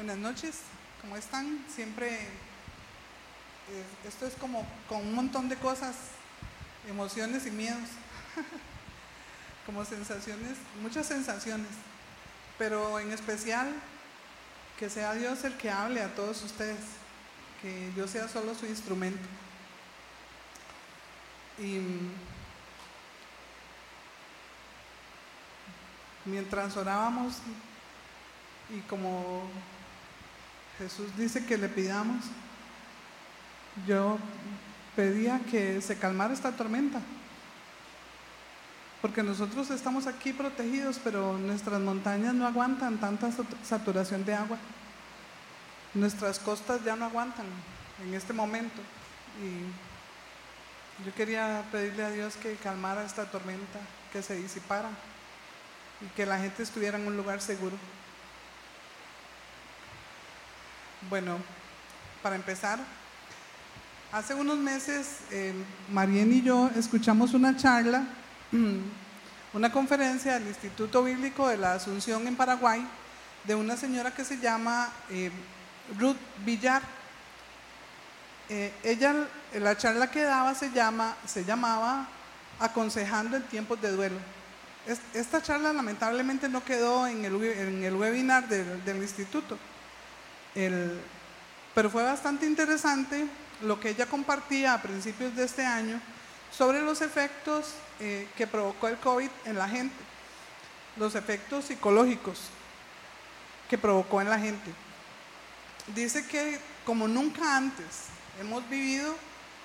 Buenas noches, ¿cómo están? Siempre, eh, esto es como con un montón de cosas, emociones y miedos, como sensaciones, muchas sensaciones, pero en especial que sea Dios el que hable a todos ustedes, que yo sea solo su instrumento. Y mientras orábamos y como Jesús dice que le pidamos, yo pedía que se calmara esta tormenta, porque nosotros estamos aquí protegidos, pero nuestras montañas no aguantan tanta saturación de agua, nuestras costas ya no aguantan en este momento. Y yo quería pedirle a Dios que calmara esta tormenta, que se disipara y que la gente estuviera en un lugar seguro. Bueno, para empezar, hace unos meses eh, y yo escuchamos una charla, una conferencia del Instituto Bíblico de la Asunción en Paraguay, de una señora que se llama eh, Ruth Villar. Eh, ella, la charla que daba se, llama, se llamaba Aconsejando en tiempos de duelo. Esta charla lamentablemente no quedó en el, webinar del instituto pero fue bastante interesante lo que ella compartía a principios de este año sobre los efectos eh, que provocó el COVID en la gente, los efectos psicológicos que provocó en la gente. Dice que como nunca antes hemos vivido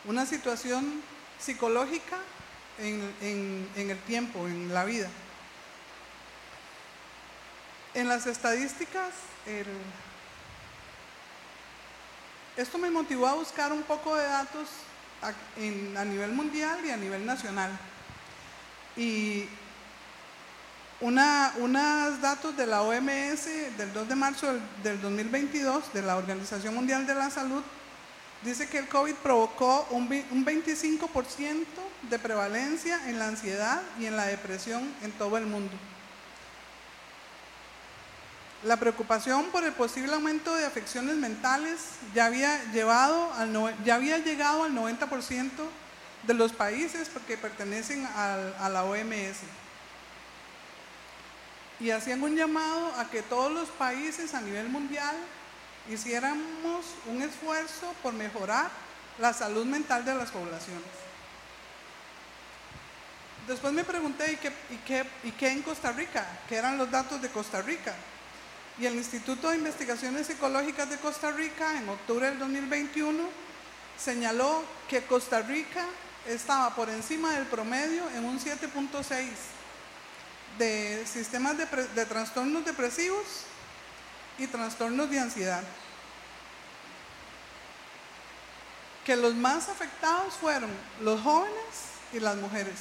una situación psicológica en, en el tiempo, en la vida. En las estadísticas, el, esto me motivó a buscar un poco de datos a, nivel mundial y a nivel nacional. Y unos datos de la OMS del 2 de marzo del, 2022, de la Organización Mundial de la Salud, dice que el COVID provocó un 25% de prevalencia en la ansiedad y en la depresión en todo el mundo. La preocupación por el posible aumento de afecciones mentales ya había, llegado al 90% de los países porque pertenecen a la OMS. Y hacían un llamado a que todos los países a nivel mundial hiciéramos un esfuerzo por mejorar la salud mental de las poblaciones. Después me pregunté, ¿y qué, y qué, y qué en Costa Rica? ¿Qué eran los datos de Costa Rica? Y el Instituto de Investigaciones Psicológicas de Costa Rica en octubre del 2021 señaló que Costa Rica estaba por encima del promedio en un 7.6 de sistemas de, trastornos depresivos y trastornos de ansiedad. Que los más afectados fueron los jóvenes y las mujeres.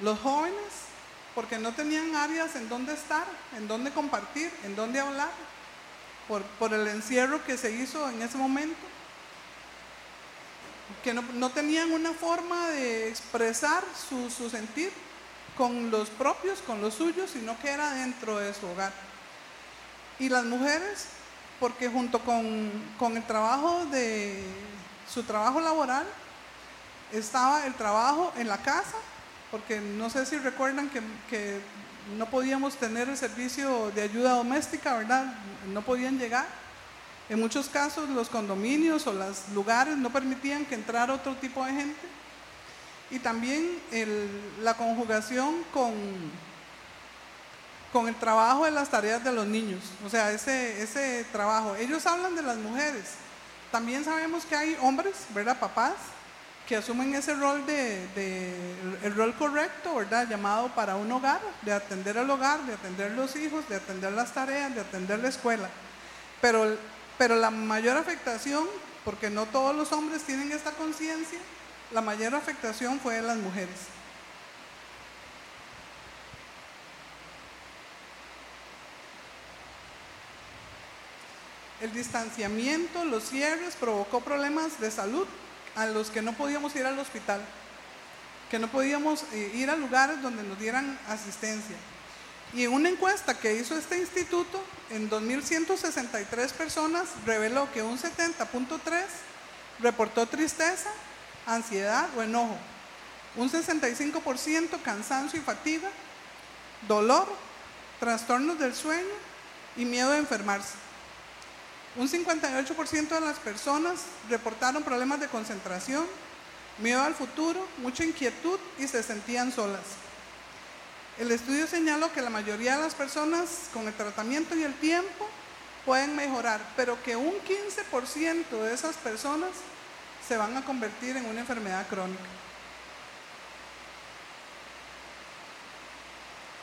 Los jóvenes porque no tenían áreas en donde estar, en donde compartir, en donde hablar, por, el encierro que se hizo en ese momento, que no, tenían una forma de expresar su, sentir con los propios, con los suyos, sino que era dentro de su hogar. Y las mujeres, porque junto con, con el trabajo de su trabajo laboral, estaba el trabajo en la casa porque no sé si recuerdan que, no podíamos tener el servicio de ayuda doméstica, ¿verdad? No podían llegar. En muchos casos los condominios o los lugares no permitían que entrara otro tipo de gente. Y también la conjugación con, con el trabajo de las tareas de los niños, o sea, ese, ese trabajo. Ellos hablan de las mujeres. También sabemos que hay hombres, ¿verdad? Papás, que asumen ese rol de, el rol correcto, ¿verdad? Llamado para un hogar, de atender al hogar, de atender los hijos, de atender las tareas, de atender la escuela. Pero, pero la mayor afectación, porque no todos los hombres tienen esta conciencia, la mayor afectación fue de las mujeres. El distanciamiento, los cierres provocó problemas de salud a los que no podíamos ir al hospital, que no podíamos eh, ir a lugares donde nos dieran asistencia. Y una encuesta que hizo este instituto, en 2.163 personas reveló que un 70.3 reportó tristeza, ansiedad o enojo, un 65% cansancio y fatiga, dolor, trastornos del sueño y miedo a enfermarse. Un 58% de las personas reportaron problemas de concentración, miedo al futuro, mucha inquietud y se sentían solas. El estudio señaló que la mayoría de las personas con el tratamiento y el tiempo pueden mejorar, pero que un 15% de esas personas se van a convertir en una enfermedad crónica.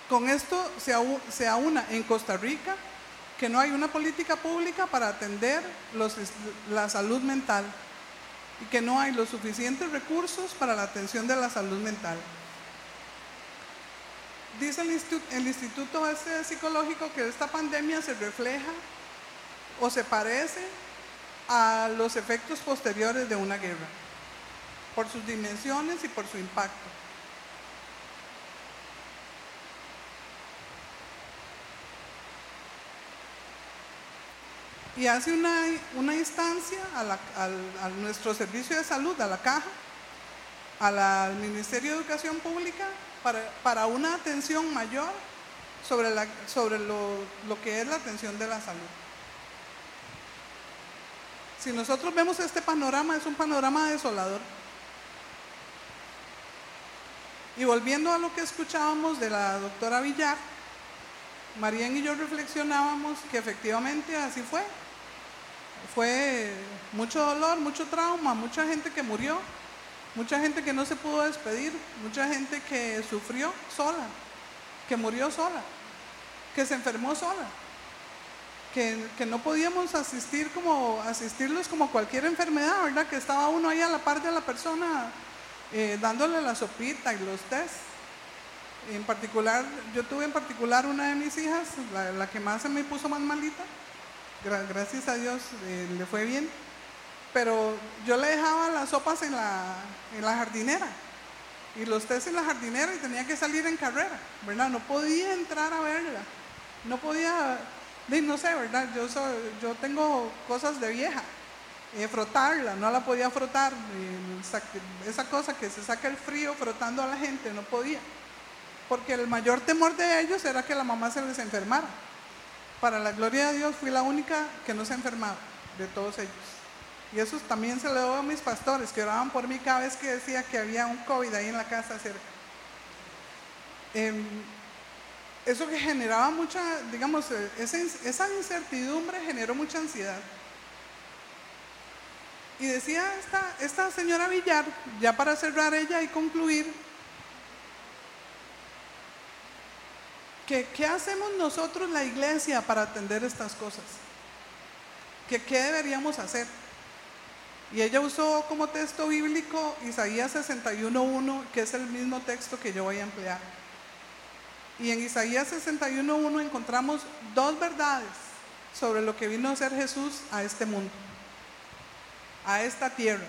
Con esto se aúna en Costa Rica que no hay una política pública para atender la salud mental y que no hay los suficientes recursos para la atención de la salud mental. Dice el, el Instituto este Psicológico que esta pandemia se refleja o se parece a los efectos posteriores de una guerra, por sus dimensiones y por su impacto. Y hace una, instancia a, nuestro servicio de salud, a la caja, al Ministerio de Educación Pública, para, una atención mayor sobre, sobre lo, lo que es la atención de la salud. Si nosotros vemos este panorama, es un panorama desolador. Y volviendo a lo que escuchábamos de la doctora Villar, Marían y yo reflexionábamos que efectivamente así fue fue mucho dolor, mucho trauma, mucha gente que murió, mucha gente que no se pudo despedir, mucha gente que sufrió sola, que murió sola, que se enfermó sola, que, no podíamos asistir como, asistirlos como cualquier enfermedad, ¿verdad? Que estaba uno ahí a la par de la persona eh, dándole la sopita y los test. En particular, yo tuve en particular una de mis hijas, la, la que más se me puso más malita, gracias a Dios eh, le fue bien, pero yo le dejaba las sopas en la, en la jardinera y los test en la jardinera y tenía que salir en carrera, ¿verdad? No podía entrar a verla, no podía, no sé, ¿verdad? Yo, yo tengo cosas de vieja, eh, frotarla, no la podía frotar, eh, esa cosa que se saca el frío frotando a la gente, no podía, porque el mayor temor de ellos era que la mamá se les enfermara. Para la gloria de Dios fui la única que no se enfermaba de todos ellos. Y eso también se lo debo a mis pastores que oraban por mí cada vez que decía que había un COVID ahí en la casa cerca. Em, eso que generaba mucha, digamos, eh, esa, incertidumbre generó mucha ansiedad. Y decía esta señora Villar, ya para cerrar ella y concluir, ¿qué hacemos nosotros la iglesia para atender estas cosas? ¿Qué, ¿Qué deberíamos hacer? Y ella usó como texto bíblico Isaías 61.1, que es el mismo texto que yo voy a emplear. Y en Isaías 61.1 encontramos dos verdades sobre lo que vino a ser Jesús a este mundo, a esta tierra.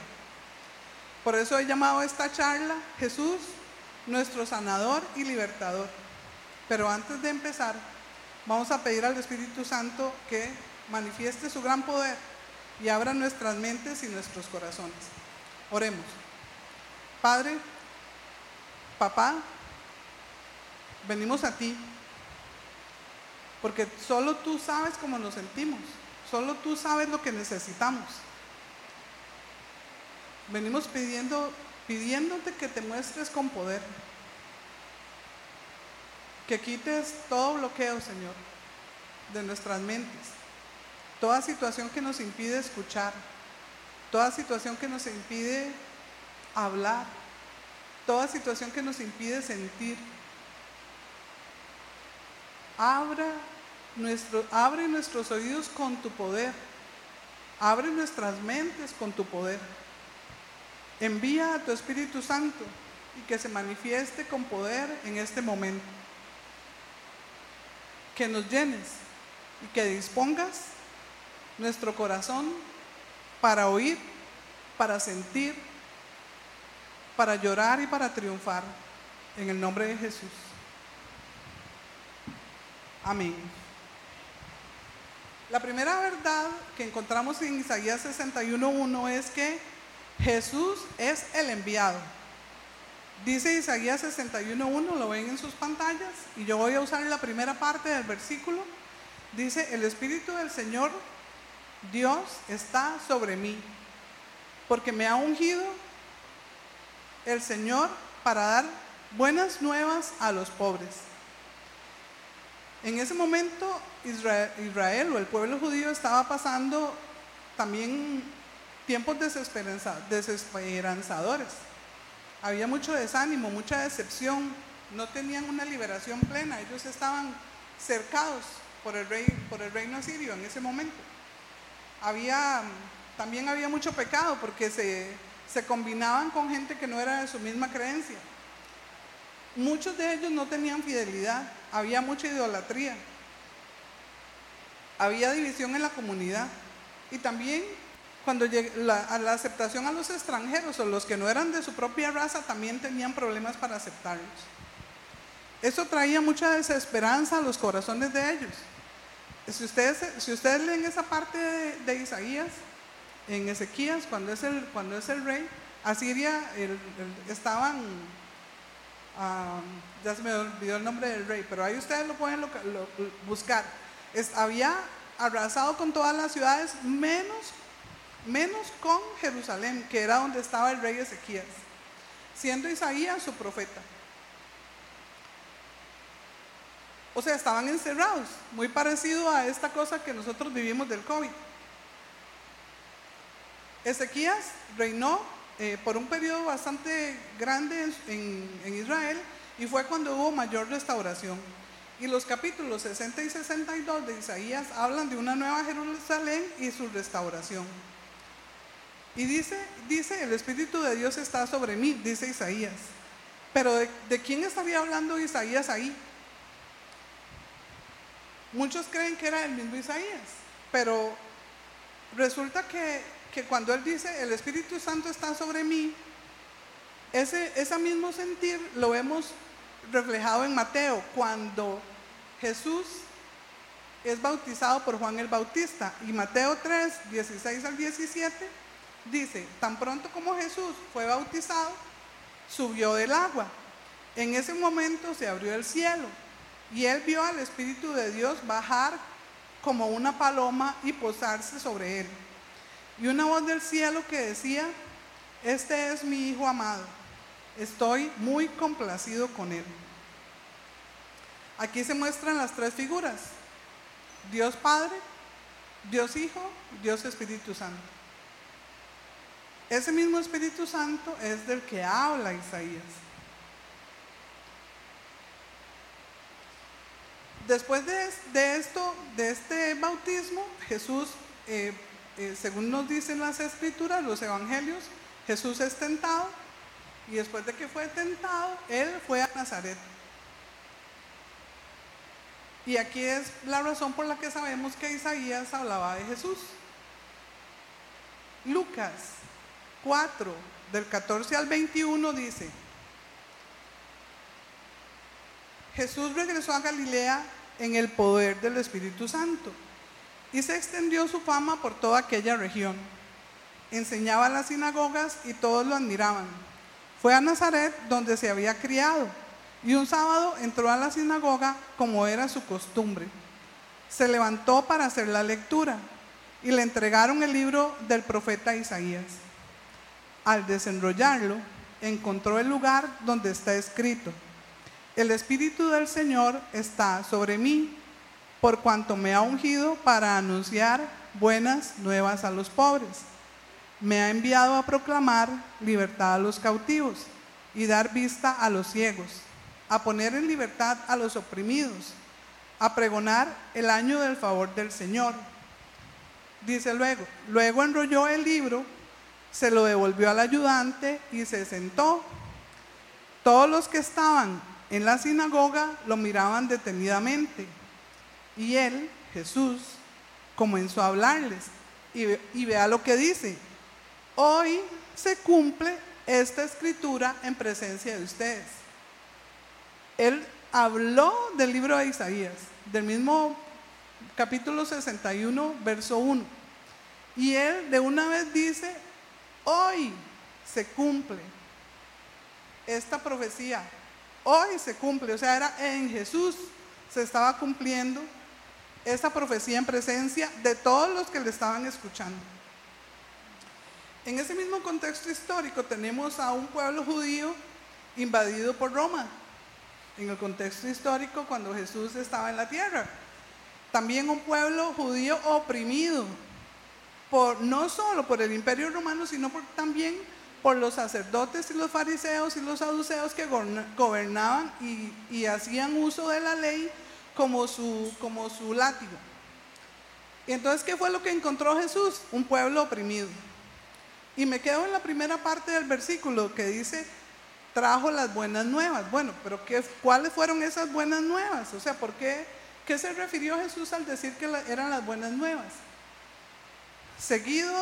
Por eso he llamado esta charla Jesús, nuestro sanador y libertador. Pero antes de empezar, vamos a pedir al Espíritu Santo que manifieste su gran poder y abra nuestras mentes y nuestros corazones. Oremos. Padre, papá, venimos a ti porque solo tú sabes cómo nos sentimos, solo tú sabes lo que necesitamos. Venimos pidiendo, pidiéndote que te muestres con poder que quites todo bloqueo, Señor, de nuestras mentes. Toda situación que nos impide escuchar, toda situación que nos impide hablar, toda situación que nos impide sentir. Abra abre nuestros oídos con tu poder. Abre nuestras mentes con tu poder. Envía a tu Espíritu Santo y que se manifieste con poder en este momento que nos llenes y que dispongas nuestro corazón para oír, para sentir, para llorar y para triunfar. En el nombre de Jesús. Amén. La primera verdad que encontramos en Isaías 61.1 es que Jesús es el enviado. Dice Isaías 61.1, lo ven en sus pantallas, y yo voy a usar la primera parte del versículo. Dice, el Espíritu del Señor, Dios, está sobre mí, porque me ha ungido el Señor para dar buenas nuevas a los pobres. En ese momento Israel, o el pueblo judío estaba pasando también tiempos desesperanzadores. Había mucho desánimo, mucha decepción, no tenían una liberación plena, ellos estaban cercados por el, rey, por el reino asirio en ese momento. Había, también había mucho pecado porque se, se combinaban con gente que no era de su misma creencia. Muchos de ellos no tenían fidelidad, había mucha idolatría, había división en la comunidad. Y también cuando la, la aceptación a los extranjeros o los que no eran de su propia raza también tenían problemas para aceptarlos. Eso traía mucha desesperanza a los corazones de ellos. Si ustedes, si ustedes leen esa parte de, Isaías, en Ezequías, cuando es el, cuando es el rey, Asiria estaban ya se me olvidó el nombre del rey, pero ahí ustedes lo pueden buscar. había arrasado con todas las ciudades, menos, menos con Jerusalén, que era donde estaba el rey Ezequías, siendo Isaías su profeta. O sea, estaban encerrados, muy parecido a esta cosa que nosotros vivimos del COVID. Ezequías reinó eh, por un periodo bastante grande en, Israel y fue cuando hubo mayor restauración. Y los capítulos 60 y 62 de Isaías hablan de una nueva Jerusalén y su restauración. Y dice, dice, el Espíritu de Dios está sobre mí, dice Isaías. Pero ¿de, quién estaría hablando Isaías ahí? Muchos creen que era el mismo Isaías, pero resulta que que cuando Él dice, el Espíritu Santo está sobre mí, ese, ese mismo sentir lo vemos reflejado en Mateo, cuando Jesús es bautizado por Juan el Bautista. Y Mateo 3, 16 al 17 dice, tan pronto como Jesús fue bautizado, subió del agua. En ese momento se abrió el cielo y él vio al Espíritu de Dios bajar como una paloma y posarse sobre él. Y una voz del cielo que decía, este es mi Hijo amado, estoy muy complacido con él. Aquí se muestran las tres figuras, Dios Padre, Dios Hijo, Dios Espíritu Santo. Ese mismo Espíritu Santo es del que habla Isaías. Después de, esto, de este bautismo, Jesús eh, eh, según nos dicen las escrituras, los evangelios, Jesús es tentado y después de que fue tentado, él fue a Nazaret. Y aquí es la razón por la que sabemos que Isaías hablaba de Jesús. Lucas 4, del 14 al 21 dice, Jesús regresó a Galilea en el poder del Espíritu Santo y se extendió su fama por toda aquella región. Enseñaba en las sinagogas y todos lo admiraban. Fue a Nazaret donde se había criado y un sábado entró a la sinagoga como era su costumbre. Se levantó para hacer la lectura y le entregaron el libro del profeta Isaías. Al desenrollarlo, encontró el lugar donde está escrito, el Espíritu del Señor está sobre mí por cuanto me ha ungido para anunciar buenas nuevas a los pobres. Me ha enviado a proclamar libertad a los cautivos y dar vista a los ciegos, a poner en libertad a los oprimidos, a pregonar el año del favor del Señor. Dice luego, luego enrolló el libro, se lo devolvió al ayudante y se sentó. Todos los que estaban en la sinagoga lo miraban detenidamente y él, Jesús, comenzó a hablarles. Y, vea lo que dice. Hoy se cumple esta escritura en presencia de ustedes. Él habló del libro de Isaías, del mismo capítulo 61, verso 1. Y él de una vez dice, hoy se cumple esta profecía, hoy se cumple, o sea, era en Jesús se estaba cumpliendo esta profecía en presencia de todos los que le estaban escuchando. En ese mismo contexto histórico tenemos a un pueblo judío invadido por Roma, en el contexto histórico cuando Jesús estaba en la tierra. También un pueblo judío oprimido, no solo por el imperio romano, sino también por los sacerdotes y los fariseos y los saduceos que gobernaban y, hacían uso de la ley como su, como su látigo. Y entonces, ¿qué fue lo que encontró Jesús? Un pueblo oprimido. Y me quedo en la primera parte del versículo que dice, trajo las buenas nuevas. Bueno, pero ¿qué, ¿cuáles fueron esas buenas nuevas? O sea, ¿por qué, qué se refirió Jesús al decir que eran las buenas nuevas? Seguido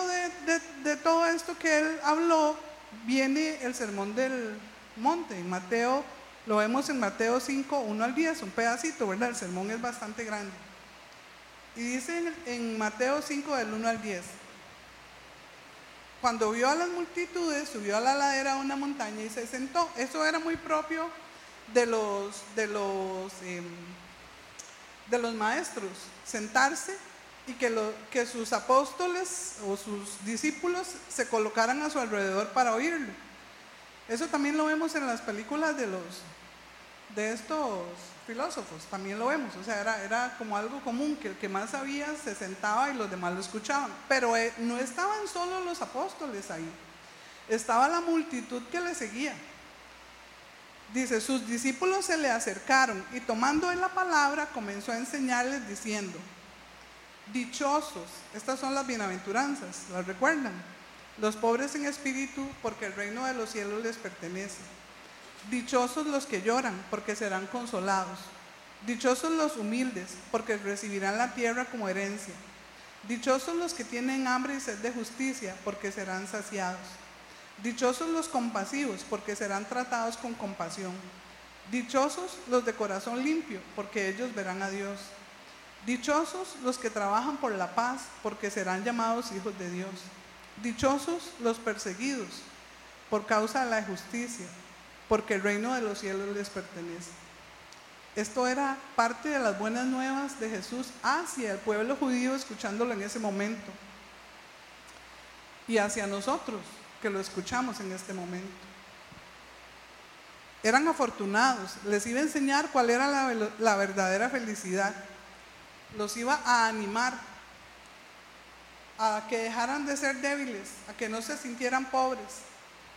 de, todo esto que él habló, viene el sermón del monte, en Mateo, lo vemos en Mateo 5, 1 al 10, un pedacito, ¿verdad? El sermón es bastante grande. Y dice en, Mateo 5, del 1 al 10, cuando vio a las multitudes, subió a la ladera de una montaña y se sentó. Eso era muy propio de los, de los, em, de los maestros, sentarse y que, sus apóstoles o sus discípulos se colocaran a su alrededor para oírlo. Eso también lo vemos en las películas de los de estos filósofos, también lo vemos, o sea, era, como algo común, que el que más sabía se sentaba y los demás lo escuchaban, pero eh, no estaban solo los apóstoles ahí, estaba la multitud que le seguía. Dice, sus discípulos se le acercaron y tomando en la palabra comenzó a enseñarles diciendo, dichosos, estas son las bienaventuranzas, ¿las recuerdan? Los pobres en espíritu, porque el reino de los cielos les pertenece. Dichosos los que lloran, porque serán consolados. Dichosos los humildes, porque recibirán la tierra como herencia. Dichosos los que tienen hambre y sed de justicia, porque serán saciados. Dichosos los compasivos, porque serán tratados con compasión. Dichosos los de corazón limpio, porque ellos verán a Dios. Dichosos los que trabajan por la paz, porque serán llamados hijos de Dios. Dichosos los perseguidos por causa de la justicia porque el reino de los cielos les pertenece. Esto era parte de las buenas nuevas de Jesús hacia el pueblo judío escuchándolo en ese momento y hacia nosotros que lo escuchamos en este momento. Eran afortunados, les iba a enseñar cuál era la, la verdadera felicidad, los iba a animar a que dejaran de ser débiles, a que no se sintieran pobres,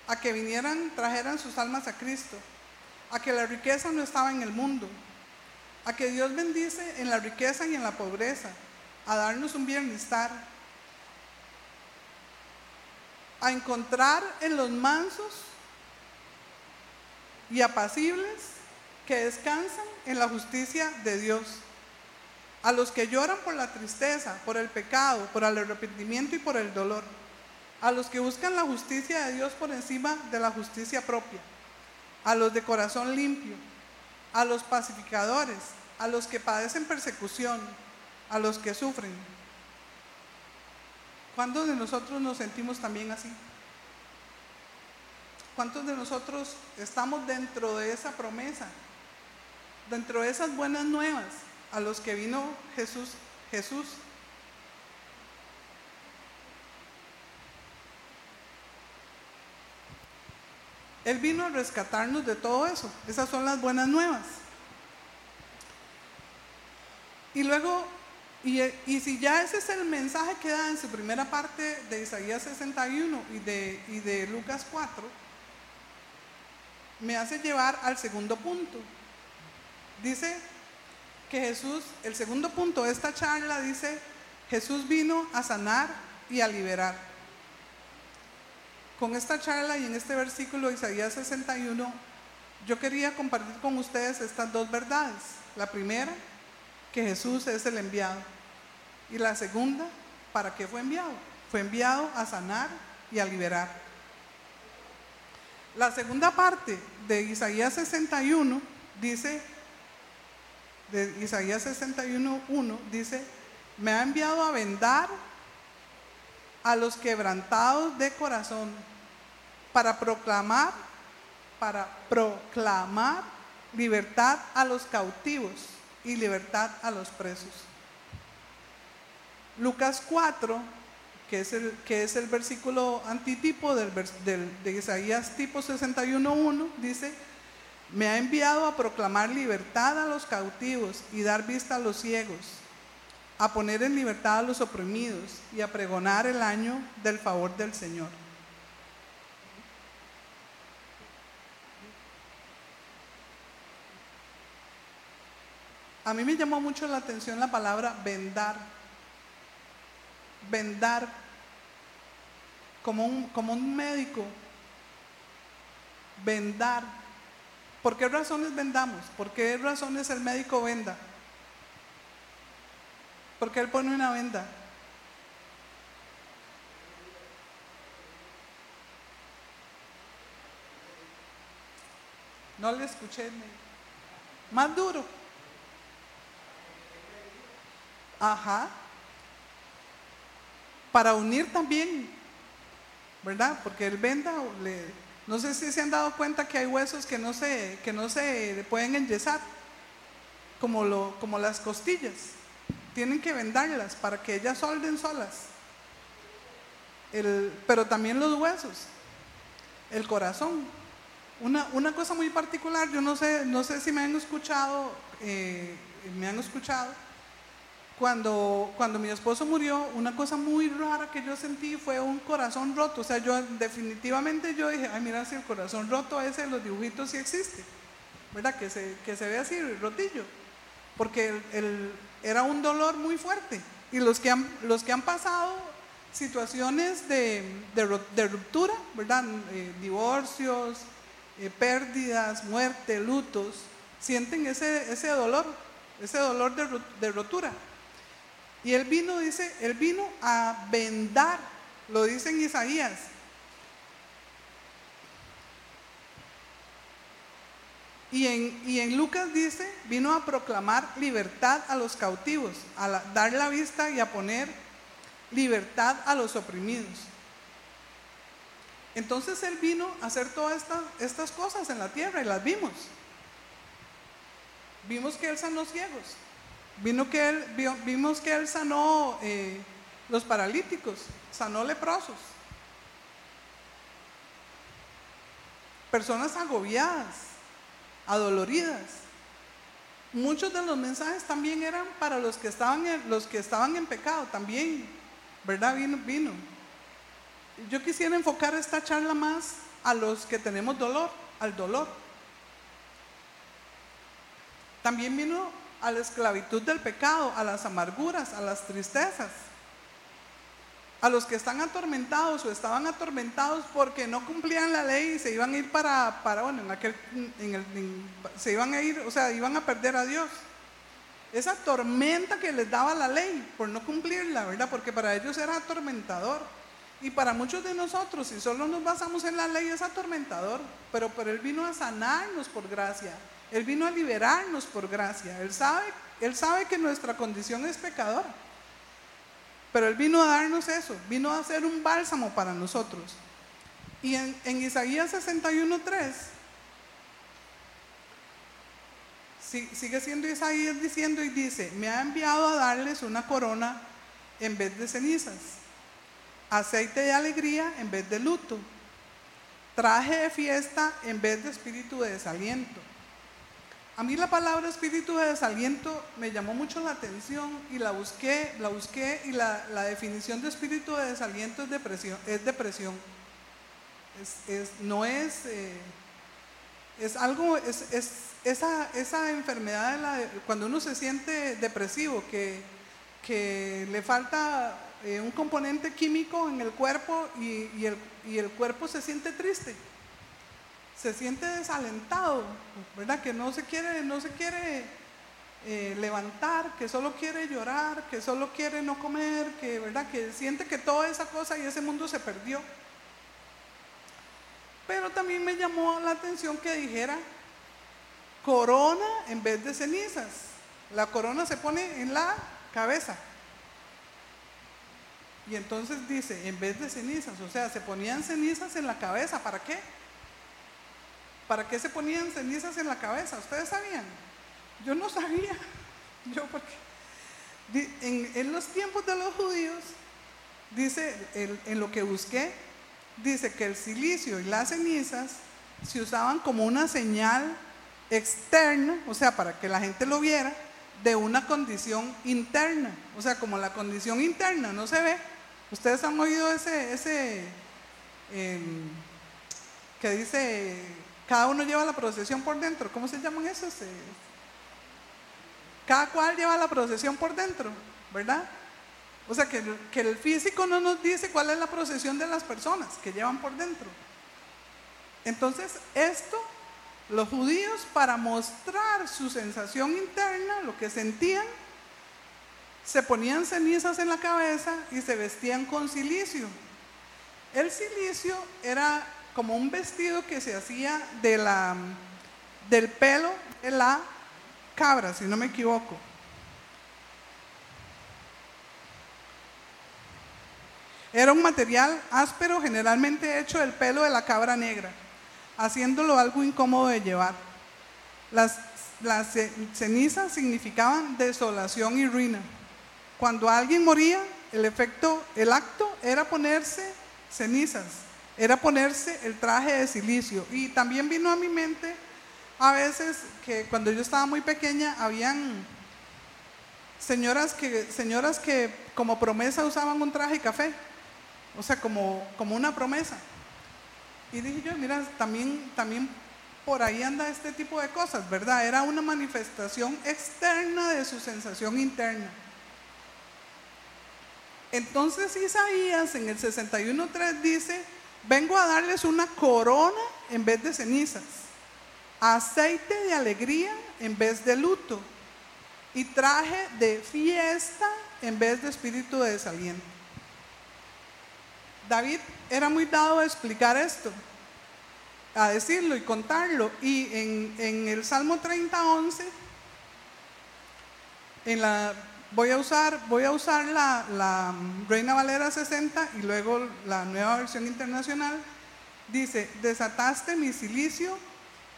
a que vinieran, trajeran sus almas a Cristo, a que la riqueza no estaba en el mundo, a que Dios bendice en la riqueza y en la pobreza, a darnos un bienestar, a encontrar en los mansos y apacibles que descansan en la justicia de Dios, a los que lloran por la tristeza, por el pecado, por el arrepentimiento y por el dolor a los que buscan la justicia de Dios por encima de la justicia propia, a los de corazón limpio, a los pacificadores, a los que padecen persecución, a los que sufren. ¿Cuántos de nosotros nos sentimos también así? ¿Cuántos de nosotros estamos dentro de esa promesa, dentro de esas buenas nuevas a los que vino Jesús, Jesús Él vino a rescatarnos de todo eso. Esas son las buenas nuevas. Y luego, y, si ya ese es el mensaje que da en su primera parte de Isaías 61 y de, y de Lucas 4, me hace llevar al segundo punto. Dice que Jesús, el segundo punto de esta charla dice, Jesús vino a sanar y a liberar. Con esta charla y en este versículo Isaías 61, yo quería compartir con ustedes estas dos verdades. La primera, que Jesús es el enviado. Y la segunda, ¿para qué fue enviado? Fue enviado a sanar y a liberar. La segunda parte de Isaías 61 dice de Isaías 61.1 dice, me ha enviado a vendar a los quebrantados de corazón para proclamar, para proclamar libertad a los cautivos y libertad a los presos. Lucas 4, que es el, que es el versículo antitipo del, de Isaías tipo 61.1, dice, me ha enviado a proclamar libertad a los cautivos y dar vista a los ciegos, a poner en libertad a los oprimidos y a pregonar el año del favor del Señor. A mí me llamó mucho la atención la palabra vendar. Vendar como un, como un médico. Vendar ¿Por qué razones vendamos? ¿Por qué razones el médico venda? ¿Por qué él pone una venda? No le escuché. Más duro. Ajá. Para unir también, ¿verdad? Porque él venda le, no sé si se han dado cuenta que hay huesos que no se, que no se pueden enyesar, como, lo, como las costillas. Tienen que vendarlas para que ellas solden solas. pero también los huesos, el corazón. Una, una, cosa muy particular, yo no sé, no sé si me han escuchado, eh, me han escuchado, cuando, cuando mi esposo murió, una cosa muy rara que yo sentí fue un corazón roto. O sea, yo definitivamente yo dije, ay, mira si el corazón roto ese de los dibujitos sí existe. ¿Verdad? Que se, que se ve así, rotillo. Porque el, era un dolor muy fuerte. Y los que han, los que han pasado situaciones de, de, ruptura, ¿verdad? Eh, divorcios, eh, pérdidas, muerte, lutos, sienten ese, ese dolor, ese dolor de, de rotura. Y él vino, dice, él vino a vendar, lo dice en Isaías. Y en, y en, Lucas dice, vino a proclamar libertad a los cautivos, a dar la vista y a poner libertad a los oprimidos. Entonces Él vino a hacer todas estas, estas cosas en la tierra y las vimos. Vimos que Él sanó ciegos, Vino que él, vimos que él sanó eh, los paralíticos, sanó leprosos, personas agobiadas, adoloridas. Muchos de los mensajes también eran para los que estaban en, los que estaban en pecado, también, ¿verdad? Vino, vino. Yo quisiera enfocar esta charla más a los que tenemos dolor, al dolor. También vino a la esclavitud del pecado, a las amarguras, a las tristezas. A los que están atormentados o estaban atormentados porque no cumplían la ley y se iban a ir para, para bueno, en aquel, en el, se iban a ir, o sea, iban a perder a Dios. Esa tormenta que les daba la ley por no cumplirla, ¿verdad? Porque para ellos era atormentador. Y para muchos de nosotros, si solo nos basamos en la ley, es atormentador. Pero, pero Él vino a sanarnos por gracia. Él vino a liberarnos por gracia. Él sabe, él sabe que nuestra condición es pecadora. Pero Él vino a darnos eso, vino a hacer un bálsamo para nosotros. Y en, Isaías 61.3, sigue siendo Isaías diciendo y dice, me ha enviado a darles una corona en vez de cenizas, aceite de alegría en vez de luto, traje de fiesta en vez de espíritu de desaliento a mí la palabra espíritu de desaliento me llamó mucho la atención y la busqué, la busqué y la, definición de espíritu de desaliento es depresión. Es depresión. Es, no es, eh, es algo, es, esa, esa, enfermedad cuando uno se siente depresivo, que, que le falta eh, un componente químico en el cuerpo y, el, cuerpo se siente triste se siente desalentado, ¿verdad? Que no se quiere, no se quiere eh, levantar, que solo quiere llorar, que solo quiere no comer, que, ¿verdad? Que siente que toda esa cosa y ese mundo se perdió. Pero también me llamó la atención que dijera corona en vez de cenizas. La corona se pone en la cabeza. Y entonces dice, en vez de cenizas, o sea, se ponían cenizas en la cabeza, ¿para qué? ¿Para qué se ponían cenizas en la cabeza? ¿Ustedes sabían? Yo no sabía. Yo porque en, los tiempos de los judíos, dice, en lo que busqué, dice que el silicio y las cenizas se usaban como una señal externa, o sea, para que la gente lo viera, de una condición interna. O sea, como la condición interna no se ve. Ustedes han oído ese, ese em, que dice, cada uno lleva la procesión por dentro. ¿Cómo se llaman esos? cada cual lleva la procesión por dentro, ¿verdad? O sea, que el físico no nos dice cuál es la procesión de las personas que llevan por dentro. Entonces, esto, los judíos, para mostrar su sensación interna, lo que sentían, se ponían cenizas en la cabeza y se vestían con silicio. El silicio era como un vestido que se hacía de la, del pelo de la cabra, si no me equivoco. Era un material áspero, generalmente hecho del pelo de la cabra negra, haciéndolo algo incómodo de llevar. Las, las cenizas significaban desolación y ruina. Cuando alguien moría, el efecto, el acto era ponerse cenizas, era ponerse el traje de silicio. Y también vino a mi mente a veces que cuando yo estaba muy pequeña habían señoras que, señoras que como promesa usaban un traje café, o sea, como, como una promesa. Y dije yo, mira, también, también por ahí anda este tipo de cosas, ¿verdad? Era una manifestación externa de su sensación interna. Entonces Isaías en el 61.3 dice, vengo a darles una corona en vez de cenizas aceite de alegría en vez de luto y traje de fiesta en vez de espíritu de desaliento. David era muy dado a explicar esto, a decirlo y contarlo. Y en, el Salmo 30, 11, en la, voy a usar, voy a usar la, Reina Valera 60 y luego la nueva versión internacional. Dice, desataste mi silicio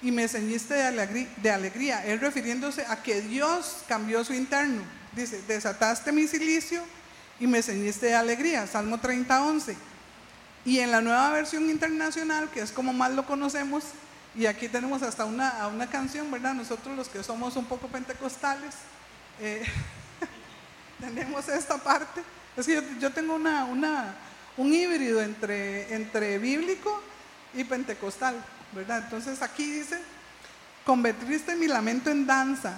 y me ceñiste de alegría, Él refiriéndose a que Dios cambió su interno. Dice, desataste mi silicio y me ceñiste de alegría. Salmo 30, 11. Y en la nueva versión internacional, que es como más lo conocemos, y aquí tenemos hasta una, una canción, ¿verdad? Nosotros los que somos un poco pentecostales, eh, tenemos esta parte. Es que yo, tengo una, un híbrido entre, entre bíblico y pentecostal. Entonces aquí dice, convertiste mi lamento en danza,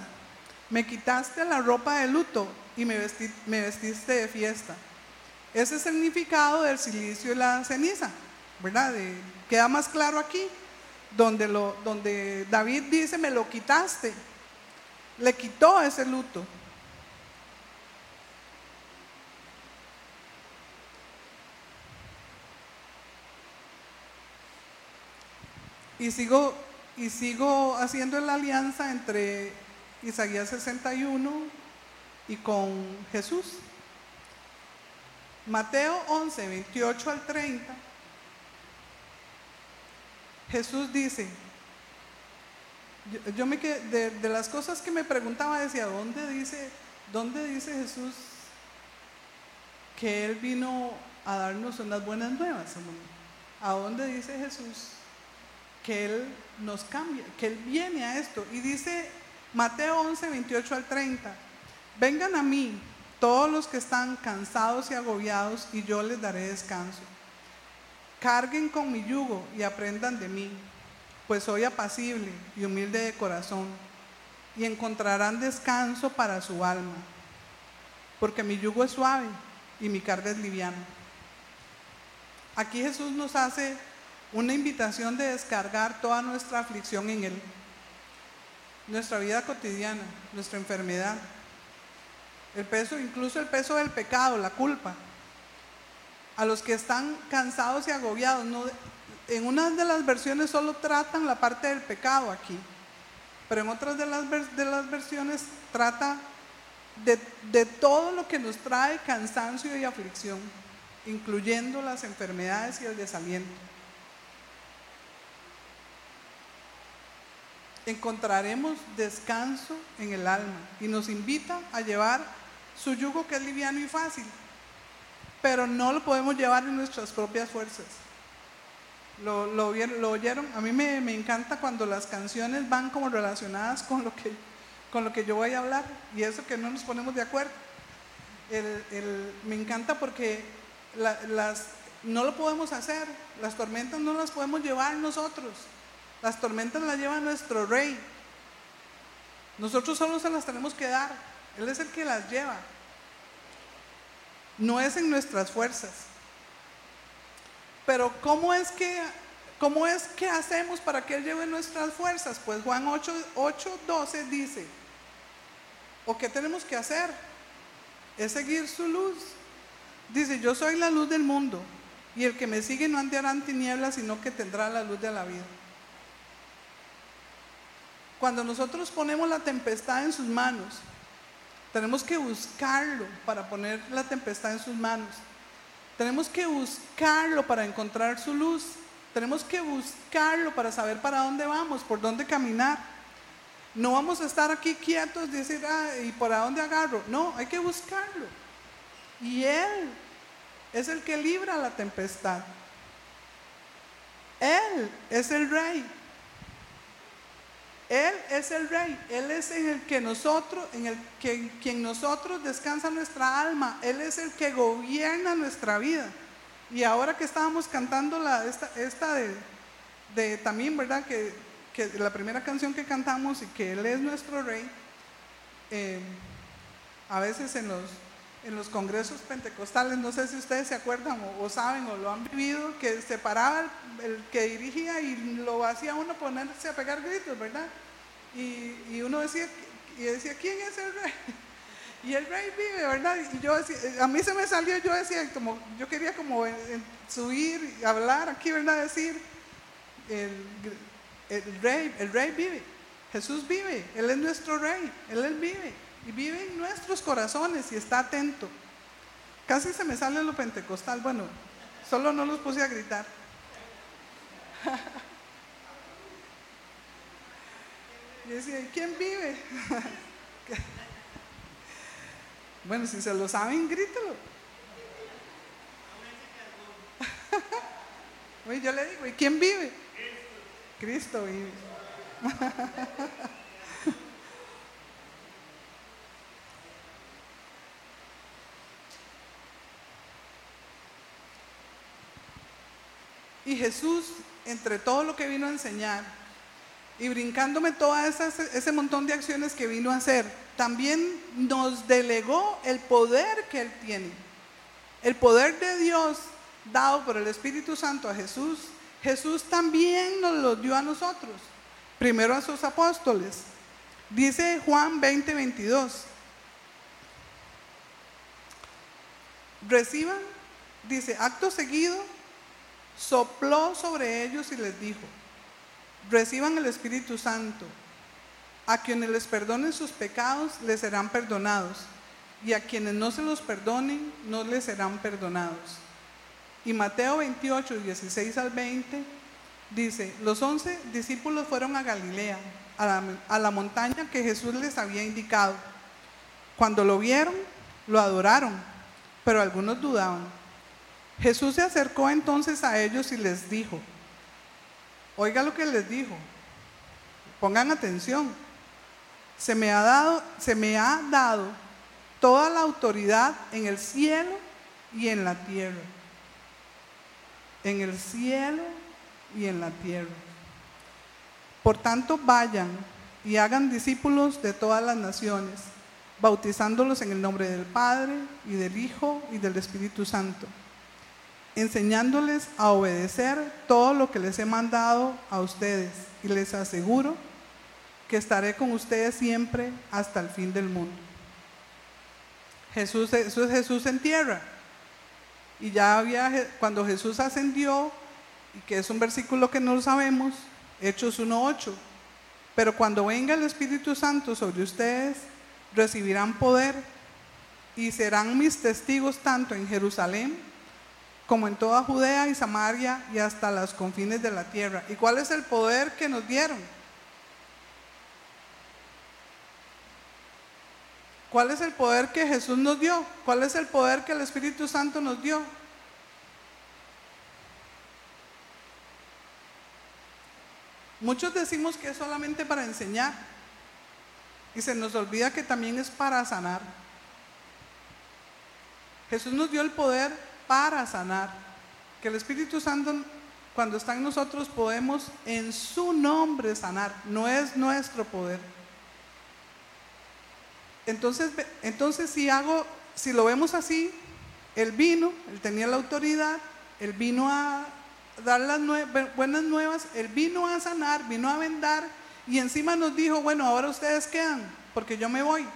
me quitaste la ropa de luto y me, vestiste de fiesta. Ese es el significado del silicio y la ceniza, ¿verdad? queda más claro aquí, donde, donde David dice, me lo quitaste, le quitó ese luto. Y sigo, y sigo haciendo la alianza entre Isaías 61 y con Jesús. Mateo 11, 28 al 30. Jesús dice, yo, me de, de, las cosas que me preguntaba decía, ¿dónde dice, dónde dice Jesús que Él vino a darnos unas buenas nuevas? ¿A dónde dice Jesús que Él nos cambia, que Él viene a esto. Y dice Mateo 11, 28 al 30, vengan a mí todos los que están cansados y agobiados y yo les daré descanso. Carguen con mi yugo y aprendan de mí, pues soy apacible y humilde de corazón, y encontrarán descanso para su alma, porque mi yugo es suave y mi carga es liviana. Aquí Jesús nos hace una invitación de descargar toda nuestra aflicción en Él, nuestra vida cotidiana, nuestra enfermedad, el peso, incluso el peso del pecado, la culpa. A los que están cansados y agobiados, en una de las versiones solo tratan la parte del pecado aquí, pero en otras de las, versiones trata de, de todo lo que nos trae cansancio y aflicción, incluyendo las enfermedades y el desaliento. Encontraremos descanso en el alma y nos invita a llevar su yugo que es liviano y fácil, pero no lo podemos llevar en nuestras propias fuerzas. ¿Lo, lo, oyeron? A mí me, encanta cuando las canciones van como relacionadas con lo que, con lo que yo voy a hablar y eso que no nos ponemos de acuerdo. me encanta porque las, no lo podemos hacer, las tormentas no las podemos llevar nosotros las tormentas las lleva nuestro rey. Nosotros solo se las tenemos que dar. Él es el que las lleva. No es en nuestras fuerzas. Pero ¿cómo es que, cómo es que hacemos para que Él lleve nuestras fuerzas? Pues Juan 8, 8 12 dice, ¿o qué tenemos que hacer? Es seguir su luz. Dice, yo soy la luz del mundo y el que me sigue no andará en tinieblas, sino que tendrá la luz de la vida. Cuando nosotros ponemos la tempestad en sus manos, tenemos que buscarlo para poner la tempestad en sus manos. Tenemos que buscarlo para encontrar su luz. Tenemos que buscarlo para saber para dónde vamos, por dónde caminar. No vamos a estar aquí quietos y decir, ah, ¿y por dónde agarro? No, hay que buscarlo. Y Él es el que libra la tempestad. Él es el rey. Él es el rey, Él es en el que nosotros, en el que quien nosotros descansa nuestra alma, Él es el que gobierna nuestra vida. Y ahora que estábamos cantando la, esta, de, también, ¿verdad? Que, la primera canción que cantamos y que Él es nuestro rey, eh, a veces en los, en los congresos pentecostales, no sé si ustedes se acuerdan o, saben o lo han vivido, que se paraba el, que dirigía y lo hacía uno ponerse a pegar gritos, ¿verdad? Y, uno decía, y decía, ¿quién es el rey? Y el rey vive, ¿verdad? Y yo a mí se me salió, yo decía, como, yo quería como subir, y hablar aquí, ¿verdad? Decir, el, el rey, el rey vive, Jesús vive, Él es nuestro rey, Él, él vive y vive en nuestros corazones y está atento. Casi se me sale lo pentecostal, bueno, solo no los puse a gritar. Y decía, ¿quién vive? bueno, si se lo saben, grítelo. yo le digo, ¿y quién vive? Cristo vive. Y Jesús, entre todo lo que vino a enseñar y brincándome todo ese montón de acciones que vino a hacer, también nos delegó el poder que Él tiene. El poder de Dios dado por el Espíritu Santo a Jesús, Jesús también nos lo dio a nosotros. Primero a sus apóstoles. Dice Juan 20, 22. Reciban, dice, acto seguido, sopló sobre ellos y les dijo, reciban el Espíritu Santo. A quienes les perdonen sus pecados les serán perdonados, y a quienes no se los perdonen no les serán perdonados. Y Mateo 28, 16 al 20 dice, los once discípulos fueron a Galilea, a la, montaña que Jesús les había indicado. Cuando lo vieron, lo adoraron, pero algunos dudaban. Jesús se acercó entonces a ellos y les dijo, oiga lo que les dijo, pongan atención, se me ha dado, se me ha dado toda la autoridad en el cielo y en la tierra. En el cielo y en la tierra. Por tanto, vayan y hagan discípulos de todas las naciones, bautizándolos en el nombre del Padre y del Hijo y del Espíritu Santo enseñándoles a obedecer todo lo que les he mandado a ustedes. Y les aseguro que estaré con ustedes siempre hasta el fin del mundo. Jesús, eso es Jesús en tierra. Y ya había, cuando Jesús ascendió, y que es un versículo que no sabemos, Hechos 1.8, Pero cuando venga el Espíritu Santo sobre ustedes, recibirán poder y serán mis testigos tanto en Jerusalén como en toda Judea y Samaria y hasta los confines de la tierra. ¿Y cuál es el poder que nos dieron? ¿Cuál es el poder que Jesús nos dio? ¿Cuál es el poder que el Espíritu Santo nos dio? Muchos decimos que es solamente para enseñar y se nos olvida que también es para sanar. Jesús nos dio el poder para sanar, que el Espíritu Santo cuando está en nosotros podemos en su nombre sanar, no es nuestro poder. Entonces, entonces si hago, si lo vemos así, él vino, él tenía la autoridad, él vino a dar las buenas nuevas, él vino a sanar, vino a vendar y encima nos dijo, bueno, ahora ustedes quedan, porque yo me voy.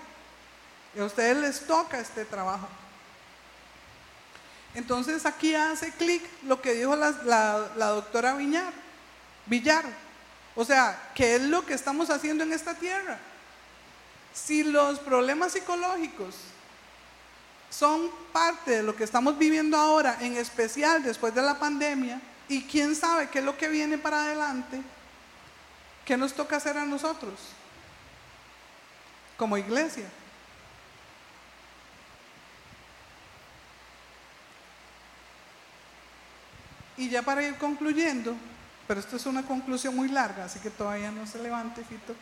A ustedes les toca este trabajo. Entonces aquí hace clic lo que dijo la, doctora Villar, Villar. O sea, ¿qué es lo que estamos haciendo en esta tierra? Si los problemas psicológicos son parte de lo que estamos viviendo ahora, en especial después de la pandemia, y quién sabe qué es lo que viene para adelante, ¿qué nos toca hacer a nosotros como iglesia? Y ya para ir concluyendo, pero esto es una conclusión muy larga, así que todavía no se levante, Fito.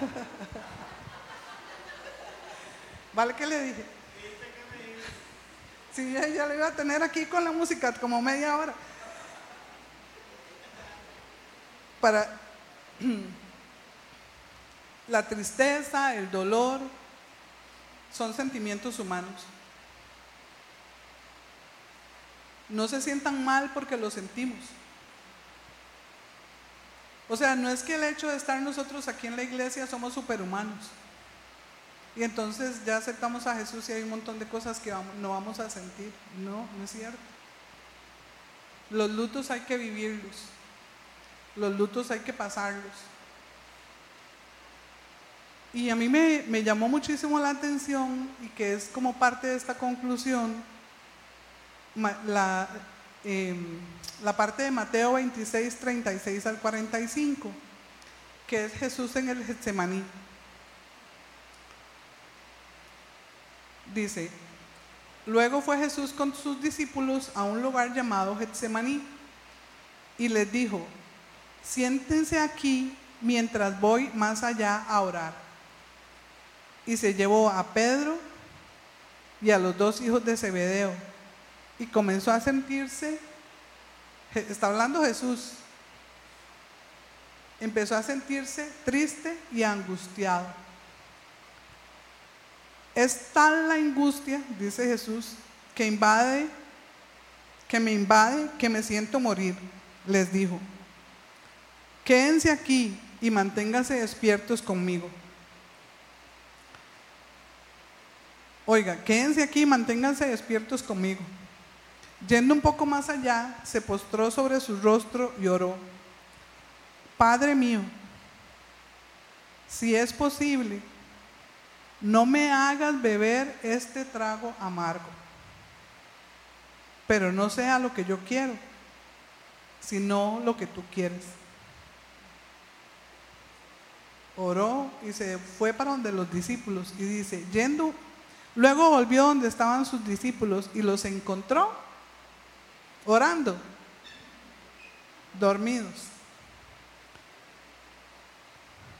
¿Vale que le dije? Sí, ya le iba a tener aquí con la música como media hora. Para la tristeza, el dolor, son sentimientos humanos. No se sientan mal porque lo sentimos. O sea, no es que el hecho de estar nosotros aquí en la iglesia somos superhumanos. Y entonces ya aceptamos a Jesús y hay un montón de cosas que no vamos a sentir. No, no es cierto. Los lutos hay que vivirlos. Los lutos hay que pasarlos. Y a mí me, me llamó muchísimo la atención y que es como parte de esta conclusión la, em, la parte de Mateo 26, 36 al 45, que es Jesús en el Getsemaní. Dice, luego fue Jesús con sus discípulos a un lugar llamado Getsemaní y les dijo, siéntense aquí mientras voy más allá a orar. Y se llevó a Pedro y a los dos hijos de Zebedeo y comenzó a sentirse, está hablando Jesús, empezó a sentirse triste y angustiado. Es tal la angustia, dice Jesús, que invade, que me invade, que me siento morir, les dijo. Quédense aquí y manténganse despiertos conmigo. Oiga, quédense aquí y manténganse despiertos conmigo. Yendo un poco más allá, se postró sobre su rostro y oró. Padre mío, si es posible, no me hagas beber este trago amargo, pero no sea lo que yo quiero, sino lo que tú quieres. Oró y se fue para donde los discípulos y dice, yendo, luego volvió donde estaban sus discípulos y los encontró orando, dormidos.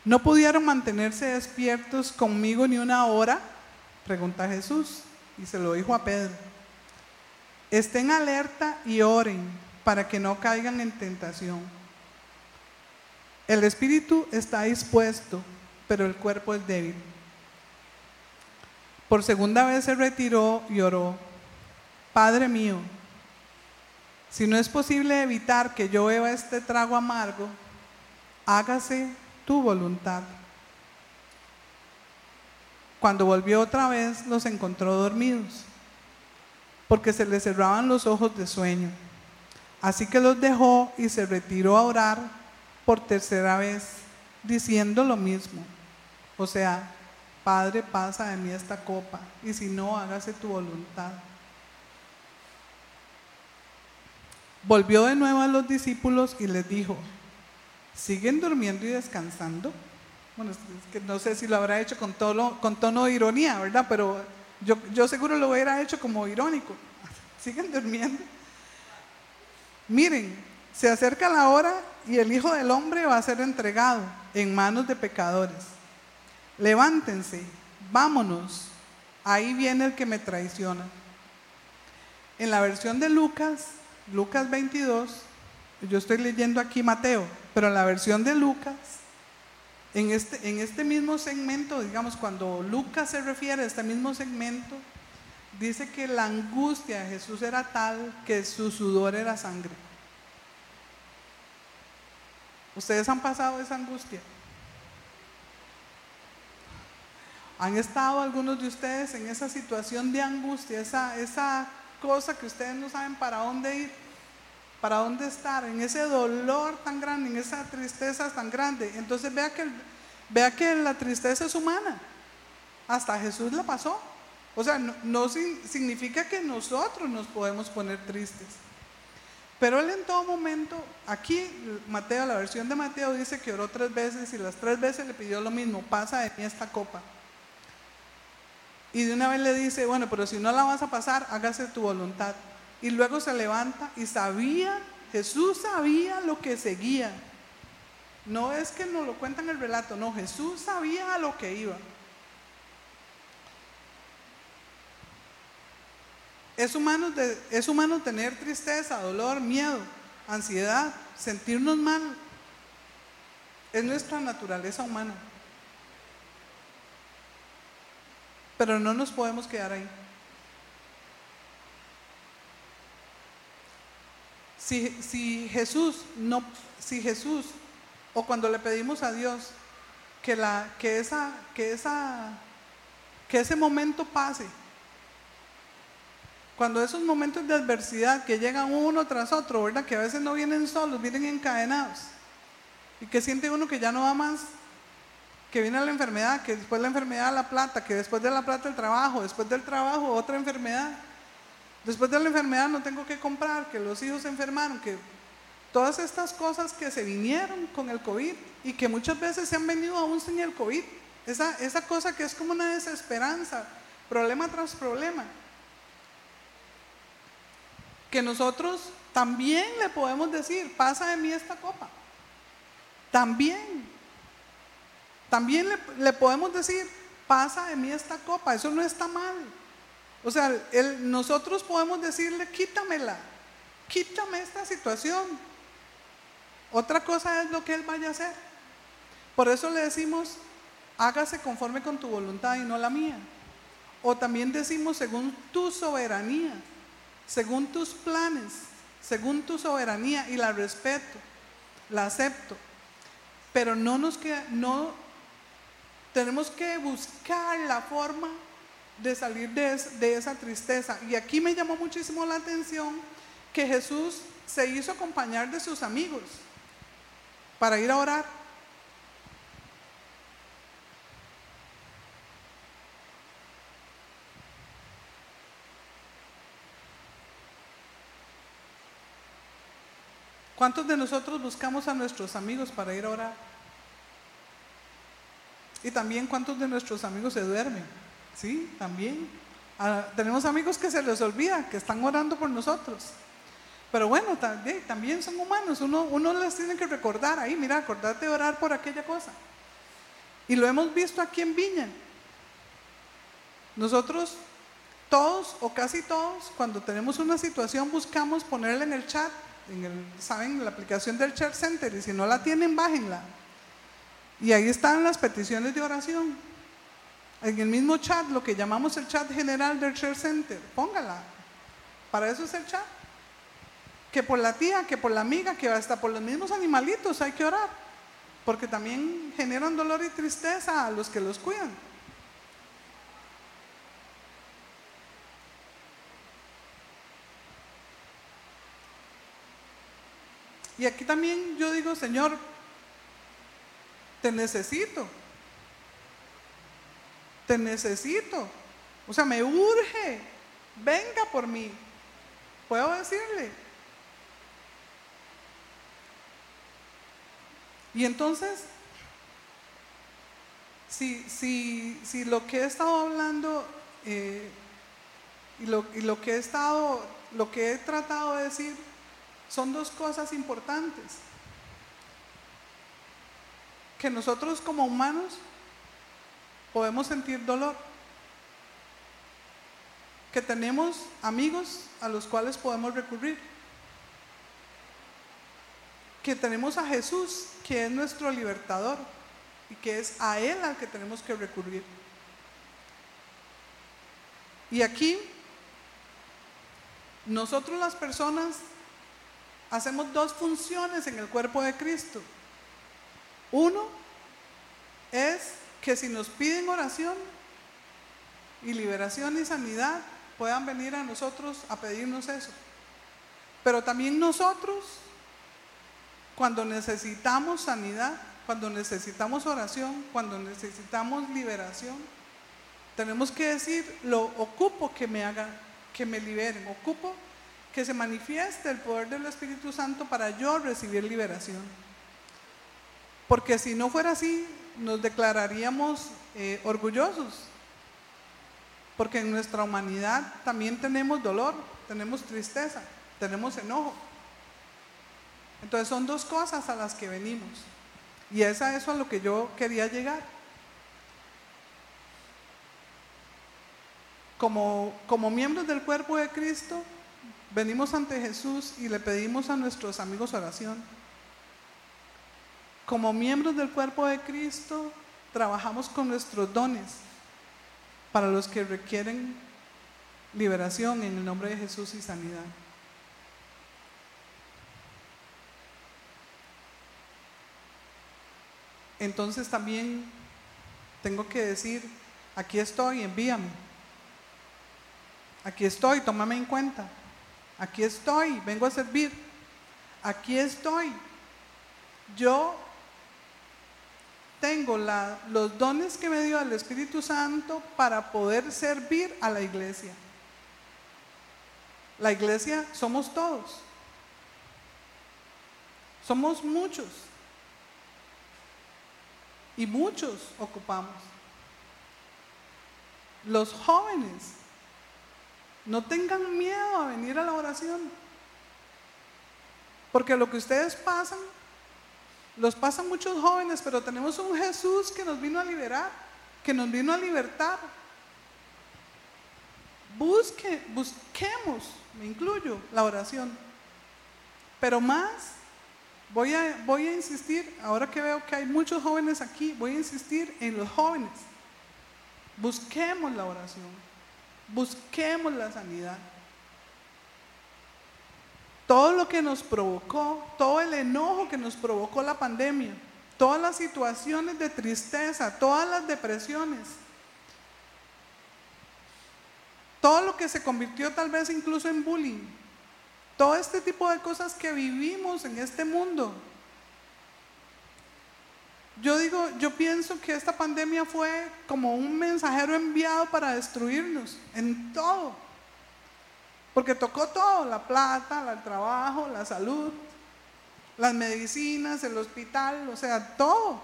¿No pudieron mantenerse despiertos conmigo ni una hora? Pregunta Jesús y se lo dijo a Pedro. Estén alerta y oren para que no caigan en tentación. El espíritu está dispuesto, pero el cuerpo es débil. Por segunda vez se retiró y oró. Padre mío, si no es posible evitar que yo beba este trago amargo, hágase tu voluntad. Cuando volvió otra vez, los encontró dormidos, porque se les cerraban los ojos de sueño. Así que los dejó y se retiró a orar por tercera vez, diciendo lo mismo. O sea, Padre, pasa de mí esta copa, y si no, hágase tu voluntad. Volvió de nuevo a los discípulos y les dijo, ¿siguen durmiendo y descansando? Bueno, es que no sé si lo habrá hecho con, tono, con tono de ironía, ¿verdad? Pero yo, yo seguro lo hubiera hecho como irónico. ¿Siguen durmiendo? Miren, se acerca la hora y el Hijo del Hombre va a ser entregado en manos de pecadores. Levántense, vámonos. Ahí viene el que me traiciona. En la versión de Lucas, Lucas 22, yo estoy leyendo aquí Mateo, pero en la versión de Lucas, en este, en este mismo segmento, digamos, cuando Lucas se refiere a este mismo segmento, dice que la angustia de Jesús era tal que su sudor era sangre. ¿Ustedes han pasado esa angustia? ¿Han estado algunos de ustedes en esa situación de angustia, esa, esa cosa que ustedes no saben para dónde ir, para dónde estar, en ese dolor tan grande, en esa tristeza tan grande? Entonces vea que, vea que la tristeza es humana. Hasta Jesús la pasó. O sea, no, no significa que nosotros nos podemos poner tristes. Pero él en todo momento, aquí Mateo, la versión de Mateo dice que oró tres veces y las tres veces le pidió lo mismo, pasa de mí esta copa. Y de una vez le dice, bueno, pero si no la vas a pasar, hágase tu voluntad. Y luego se levanta y sabía, Jesús sabía lo que seguía. No es que nos lo cuentan el relato, no, Jesús sabía a lo que iba. Es humano, es humano tener tristeza, dolor, miedo, ansiedad, sentirnos mal. Es nuestra naturaleza humana. Pero no nos podemos quedar ahí. Si, si, Jesús no, si Jesús, o cuando le pedimos a Dios que, la, que, esa, que, esa, que ese momento pase, cuando esos momentos de adversidad que llegan uno tras otro, ¿verdad? Que a veces no vienen solos, vienen encadenados. Y que siente uno que ya no va más, que viene la enfermedad, que después la enfermedad la plata, que después de la plata el trabajo, después del trabajo otra enfermedad. Después de la enfermedad no tengo que comprar, que los hijos se enfermaron, que todas estas cosas que se vinieron con el COVID y que muchas veces se han venido aún sin el COVID. Esa, esa cosa que es como una desesperanza, problema tras problema que nosotros también le podemos decir, pasa de mí esta copa. También. También le, podemos decir, pasa de mí esta copa. Eso no está mal. O sea, nosotros podemos decirle, quítamela. Quítame esta situación. Otra cosa es lo que Él vaya a hacer. Por eso le decimos, hágase conforme con tu voluntad y no la mía. O también decimos, según tu soberanía según tus planes, según tu soberanía y la respeto, la acepto. Pero no nos queda, no tenemos que buscar la forma de salir de, esa tristeza. Y aquí me llamó muchísimo la atención que Jesús se hizo acompañar de sus amigos para ir a orar. ¿Cuántos de nosotros buscamos a nuestros amigos para ir a orar? Y también cuántos de nuestros amigos se duermen. Sí, también. Ah, tenemos amigos que se les olvida, que están orando por nosotros. Pero bueno, también, son humanos. Uno, uno les tiene que recordar ahí, mira, acordate de orar por aquella cosa. Y lo hemos visto aquí en Viña. Nosotros, todos o casi todos, cuando tenemos una situación, buscamos ponerla en el chat en el, ¿saben? La aplicación del Church Center y si no la tienen, bájenla. Y ahí están las peticiones de oración. En el mismo chat, lo que llamamos el chat general del Church Center, póngala. Para eso es el chat. Que por la tía, que por la amiga, que hasta por los mismos animalitos hay que orar. Porque también generan dolor y tristeza a los que los cuidan. Y aquí también yo digo, Señor, te necesito. Te necesito. O sea, me urge. Venga por mí. ¿Puedo decirle? Y entonces, si, si, si lo que he estado hablando eh, y, lo, y lo que he estado, lo que he tratado de decir, son dos cosas importantes. Que nosotros como humanos podemos sentir dolor. Que tenemos amigos a los cuales podemos recurrir. Que tenemos a Jesús, que es nuestro libertador y que es a Él al que tenemos que recurrir. Y aquí, nosotros las personas hacemos dos funciones en el cuerpo de Cristo. Uno es que si nos piden oración y liberación y sanidad, puedan venir a nosotros a pedirnos eso. Pero también nosotros, cuando necesitamos sanidad, cuando necesitamos oración, cuando necesitamos liberación, tenemos que decir, lo ocupo que me haga, que me liberen, ocupo que se manifieste el poder del Espíritu Santo para yo recibir liberación. Porque si no fuera así, nos declararíamos eh, orgullosos. Porque en nuestra humanidad también tenemos dolor, tenemos tristeza, tenemos enojo. Entonces son dos cosas a las que venimos. Y es a eso a lo que yo quería llegar. Como, como miembros del cuerpo de Cristo, venimos ante Jesús y le pedimos a nuestros amigos oración. Como miembros del cuerpo de Cristo, trabajamos con nuestros dones para los que requieren liberación en el nombre de Jesús y sanidad. Entonces también tengo que decir, aquí estoy, envíame. Aquí estoy, tómame en cuenta. Aquí estoy, vengo a servir. Aquí estoy. Yo tengo los dones que me dio el Espíritu Santo para poder servir a la iglesia. La iglesia somos todos. Somos muchos. Y muchos ocupamos. Los jóvenes no tengan miedo a venir a la oración. Porque lo que ustedes pasan, los pasan muchos jóvenes, pero tenemos un Jesús que nos vino a liberar, que nos vino a libertar. Busque, busquemos, me incluyo, la oración. Pero más, voy a, voy a insistir, ahora que veo que hay muchos jóvenes aquí, voy a insistir en los jóvenes. Busquemos la oración. Busquemos la sanidad. Todo lo que nos provocó, todo el enojo que nos provocó la pandemia, todas las situaciones de tristeza, todas las depresiones, todo lo que se convirtió tal vez incluso en bullying, todo este tipo de cosas que vivimos en este mundo, yo digo, yo pienso que esta pandemia fue como un mensajero enviado para destruirnos en todo. Porque tocó todo, la plata, el trabajo, la salud, las medicinas, el hospital, o sea, todo.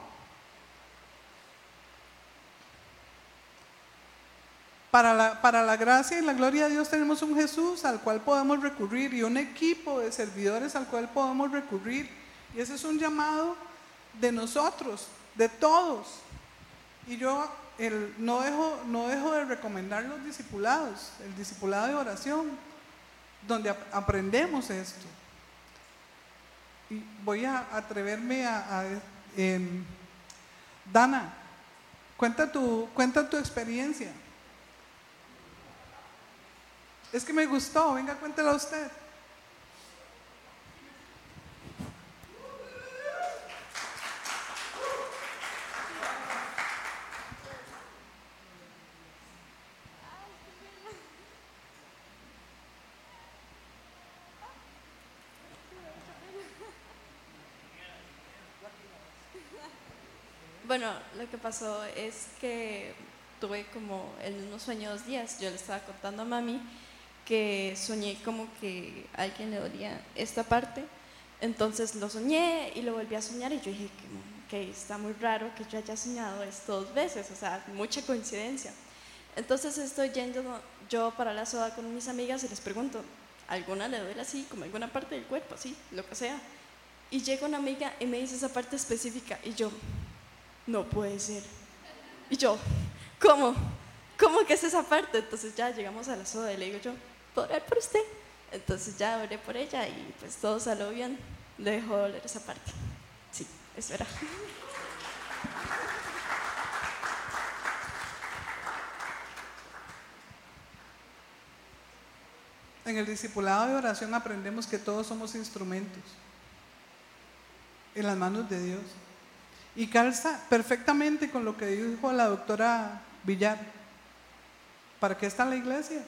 Para la, para la gracia y la gloria de Dios tenemos un Jesús al cual podemos recurrir y un equipo de servidores al cual podemos recurrir. Y ese es un llamado de nosotros, de todos. Y yo no, dejo, no dejo de recomendar los discipulados, el discipulado de oración, donde aprendemos esto. Y voy a atreverme a... Em, Dana, cuenta tu, cuenta tu experiencia. Es que me gustó, venga, cuéntela usted. Bueno, lo que pasó es que tuve como el mismo sueño dos días. Yo le estaba contando a mami que soñé como que a alguien le dolía esta parte. Entonces lo soñé y lo volví a soñar y yo dije que, está muy raro que yo haya soñado esto dos veces, o sea, mucha coincidencia. Entonces estoy yendo yo para la soda con mis amigas y les pregunto, ¿alguna le duele así, como alguna parte del cuerpo, así, lo que sea? Y llega una amiga y me dice esa parte específica y yo, no puede ser. Y yo, ¿cómo? ¿Cómo que es esa parte? Entonces ya llegamos a la soda y le digo yo, ¿puedo orar por usted? Entonces ya oré por ella y pues todo salió bien. Le dejó doler esa parte. Sí, es verdad. En el discipulado de oración aprendemos que todos somos instrumentos en las manos de Dios. Y calza perfectamente con lo que dijo la doctora Villar. ¿Para qué está la iglesia?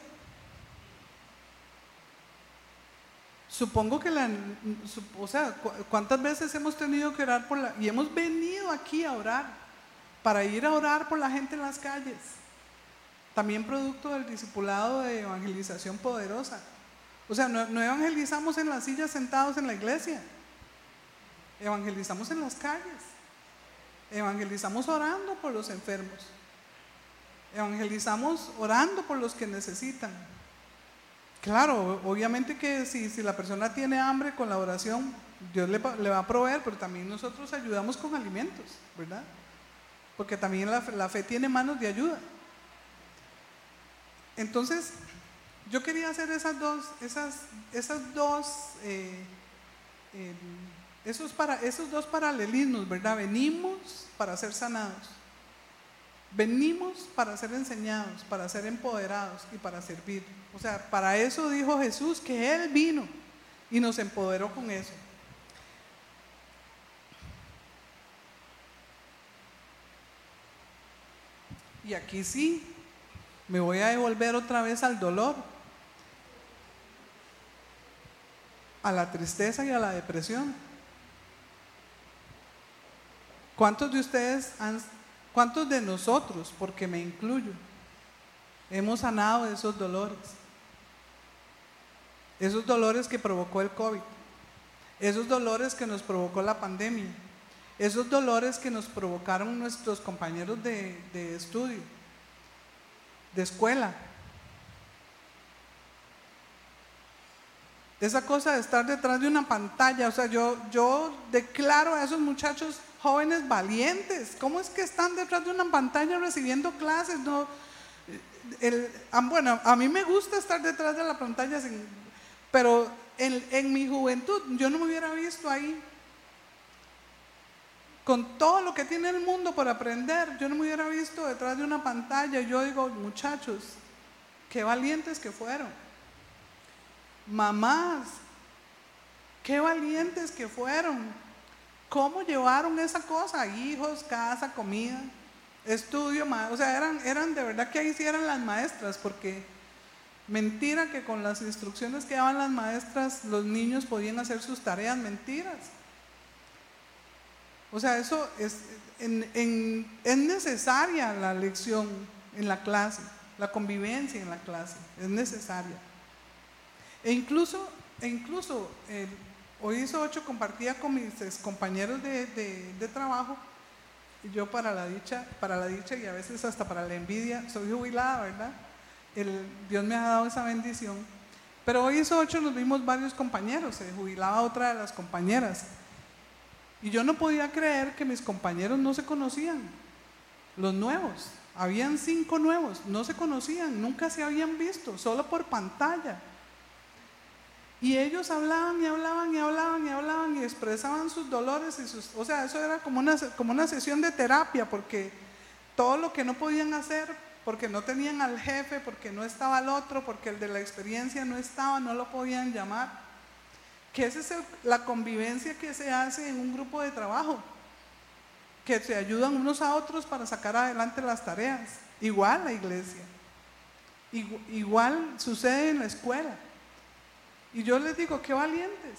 Supongo que la, o sea, ¿cuántas veces hemos tenido que orar por la, y hemos venido aquí a orar, para ir a orar por la gente en las calles? También producto del discipulado de evangelización poderosa. O sea, no, no evangelizamos en las sillas sentados en la iglesia, evangelizamos en las calles. Evangelizamos orando por los enfermos. Evangelizamos orando por los que necesitan. Claro, obviamente que si, si la persona tiene hambre con la oración, Dios le, va a proveer, pero también nosotros ayudamos con alimentos, ¿verdad? Porque también la, fe tiene manos de ayuda. Entonces, yo quería hacer esas dos, esas, esas dos eh, eh, esos, dos paralelismos, ¿verdad? Venimos para ser sanados. Venimos para ser enseñados, para ser empoderados y para servir. O sea, para eso dijo Jesús que Él vino y nos empoderó con eso. Y aquí sí, me voy a devolver otra vez al dolor, a la tristeza y a la depresión. ¿Cuántos de ustedes han, cuántos de nosotros, porque me incluyo, hemos sanado de esos dolores? Esos dolores que provocó el COVID, esos dolores que nos provocó la pandemia, esos dolores que nos provocaron nuestros compañeros de, de estudio, de escuela. Esa cosa de estar detrás de una pantalla, o sea, yo, yo declaro a esos muchachos jóvenes valientes. ¿Cómo es que están detrás de una pantalla recibiendo clases? No, bueno, a mí me gusta estar detrás de la pantalla, pero en, en mi juventud yo no me hubiera visto ahí. Con todo lo que tiene el mundo por aprender, yo no me hubiera visto detrás de una pantalla. Yo digo, muchachos, qué valientes que fueron. Mamás, qué valientes que fueron ¿Cómo llevaron esa cosa? Hijos, casa, comida, estudio, o sea, eran, eran de verdad que ahí sí eran las maestras, porque mentira que con las instrucciones que daban las maestras los niños podían hacer sus tareas, mentiras. O sea, eso es, es necesaria la lección en la clase, la convivencia en la clase, es necesaria. E incluso, e incluso Hoy hizo ocho, compartía con mis compañeros de, trabajo, y yo para la dicha, para la dicha y a veces hasta para la envidia, soy jubilada, ¿verdad? El, Dios me ha dado esa bendición. Pero hoy hizo ocho, nos vimos varios compañeros, se jubilaba otra de las compañeras. Y yo no podía creer que mis compañeros no se conocían, los nuevos. Habían cinco nuevos, no se conocían, nunca se habían visto, solo por pantalla. Y ellos hablaban y hablaban y hablaban y hablaban y expresaban sus dolores y sus, o sea, eso era como una, como una sesión de terapia porque todo lo que no podían hacer, porque no tenían al jefe, porque no estaba el otro, porque el de la experiencia no estaba, no lo podían llamar. Que esa es la convivencia que se hace en un grupo de trabajo, que se ayudan unos a otros para sacar adelante las tareas. Igual la iglesia, igual sucede en la escuela. Y yo les digo, qué valientes,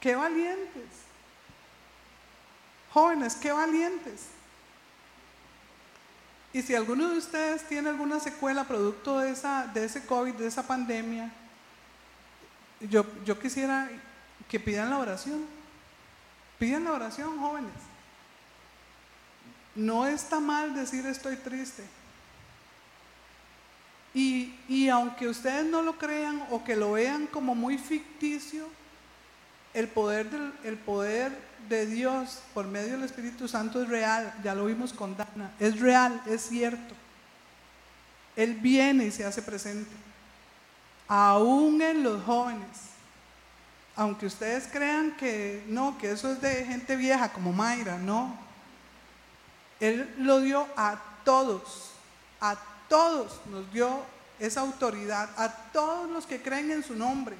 qué valientes. Jóvenes, qué valientes. Y si alguno de ustedes tiene alguna secuela producto de, esa, de ese COVID, de esa pandemia, yo, yo quisiera que pidan la oración. Pidan la oración, jóvenes. No está mal decir estoy triste. Y, y, aunque ustedes no lo crean o que lo vean como muy ficticio, el poder, del, el poder de Dios por medio del Espíritu Santo es real, ya lo vimos con Dana, es real, es cierto. Él viene y se hace presente, aún en los jóvenes. Aunque ustedes crean que no, que eso es de gente vieja como Mayra, no. Él lo dio a todos, a todos nos dio esa autoridad, a todos los que creen en su nombre.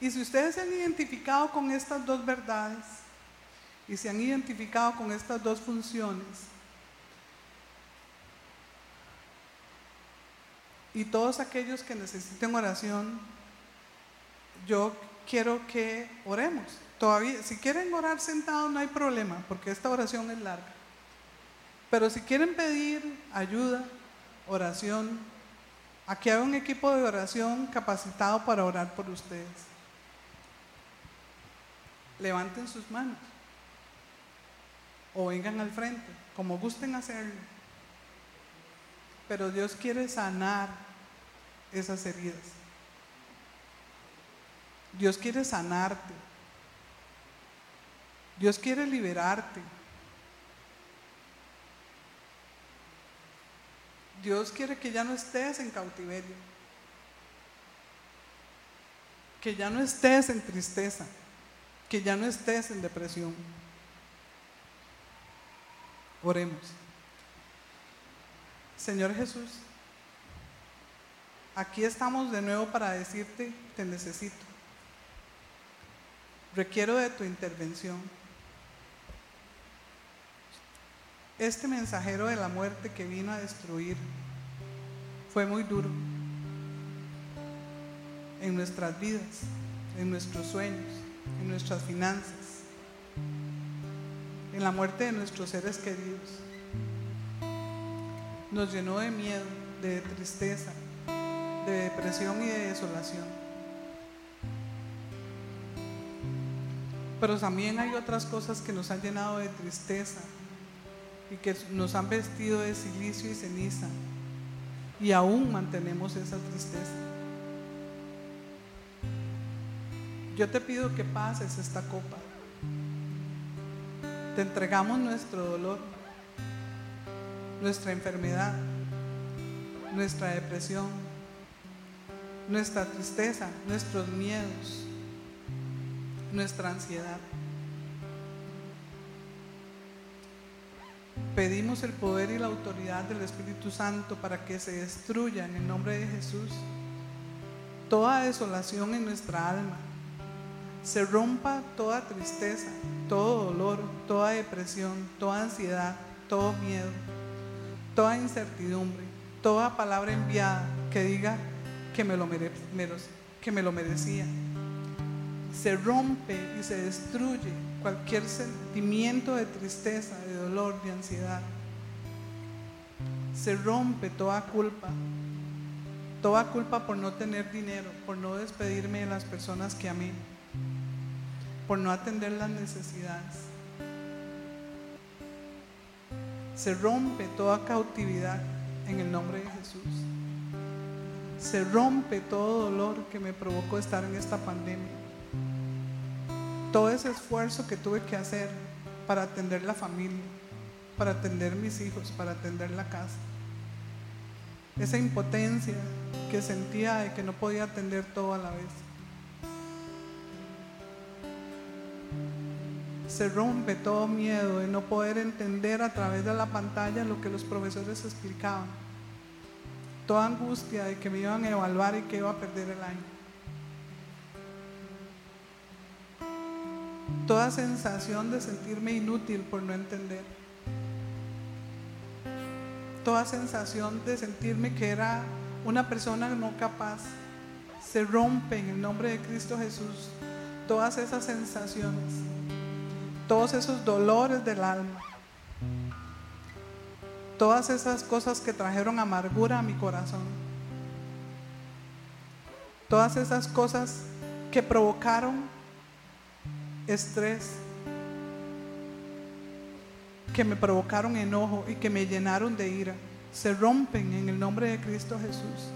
Y si ustedes se han identificado con estas dos verdades y se han identificado con estas dos funciones, y todos aquellos que necesiten oración, yo quiero que oremos. Todavía, si quieren orar sentados no hay problema, porque esta oración es larga. Pero si quieren pedir ayuda, oración, aquí hay un equipo de oración capacitado para orar por ustedes. Levanten sus manos o vengan al frente, como gusten hacerlo. Pero Dios quiere sanar esas heridas. Dios quiere sanarte. Dios quiere liberarte. Dios quiere que ya no estés en cautiverio. Que ya no estés en tristeza. Que ya no estés en depresión. Oremos. Señor Jesús, aquí estamos de nuevo para decirte, te necesito. Requiero de tu intervención. Este mensajero de la muerte que vino a destruir fue muy duro en nuestras vidas, en nuestros sueños, en nuestras finanzas, en la muerte de nuestros seres queridos. Nos llenó de miedo, de tristeza, de depresión y de desolación. Pero también hay otras cosas que nos han llenado de tristeza, y que nos han vestido de silicio y ceniza y aún mantenemos esa tristeza. Yo te pido que pases esta copa. Te entregamos nuestro dolor, nuestra enfermedad, nuestra depresión, nuestra tristeza, nuestros miedos, nuestra ansiedad. Pedimos el poder y la autoridad del Espíritu Santo para que se destruya en el nombre de Jesús toda desolación en nuestra alma, se rompa toda tristeza, todo dolor, toda depresión, toda ansiedad, todo miedo, toda incertidumbre, toda palabra enviada que diga que me lo, que me lo merecía. Se rompe y se destruye cualquier sentimiento de tristeza, de dolor, de ansiedad. Se rompe toda culpa, toda culpa por no tener dinero, por no despedirme de las personas que amé, por no atender las necesidades. Se rompe toda cautividad en el nombre de Jesús. Se rompe todo dolor que me provocó estar en esta pandemia todo ese esfuerzo que tuve que hacer para atender la familia, para atender mis hijos, para atender la casa. Esa impotencia que sentía de que no podía atender todo a la vez. Se rompe todo miedo de no poder entender a través de la pantalla lo que los profesores explicaban. Toda angustia de que me iban a evaluar y que iba a perder el año. Toda sensación de sentirme inútil por no entender, toda sensación de sentirme que era una persona no capaz, se rompe en el nombre de Cristo Jesús todas esas sensaciones, todos esos dolores del alma, todas esas cosas que trajeron amargura a mi corazón, todas esas cosas que provocaron estrés, que me provocaron enojo y que me llenaron de ira, se rompen en el nombre de Cristo Jesús.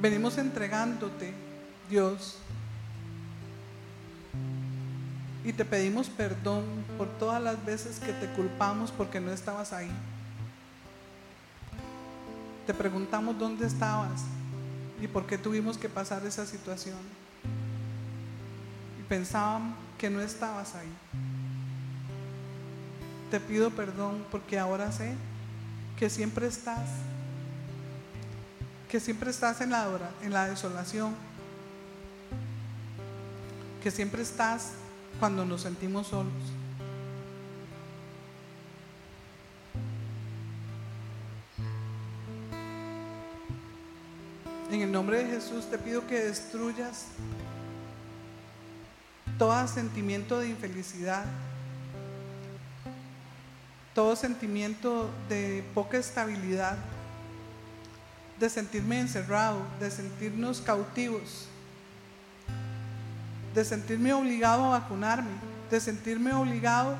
Venimos entregándote, Dios, y te pedimos perdón por todas las veces que te culpamos porque no estabas ahí. Te preguntamos dónde estabas y por qué tuvimos que pasar esa situación. Y pensábamos que no estabas ahí. Te pido perdón porque ahora sé que siempre estás que siempre estás en la, en la desolación, que siempre estás cuando nos sentimos solos. En el nombre de Jesús te pido que destruyas todo sentimiento de infelicidad, todo sentimiento de poca estabilidad de sentirme encerrado, de sentirnos cautivos, de sentirme obligado a vacunarme, de sentirme obligado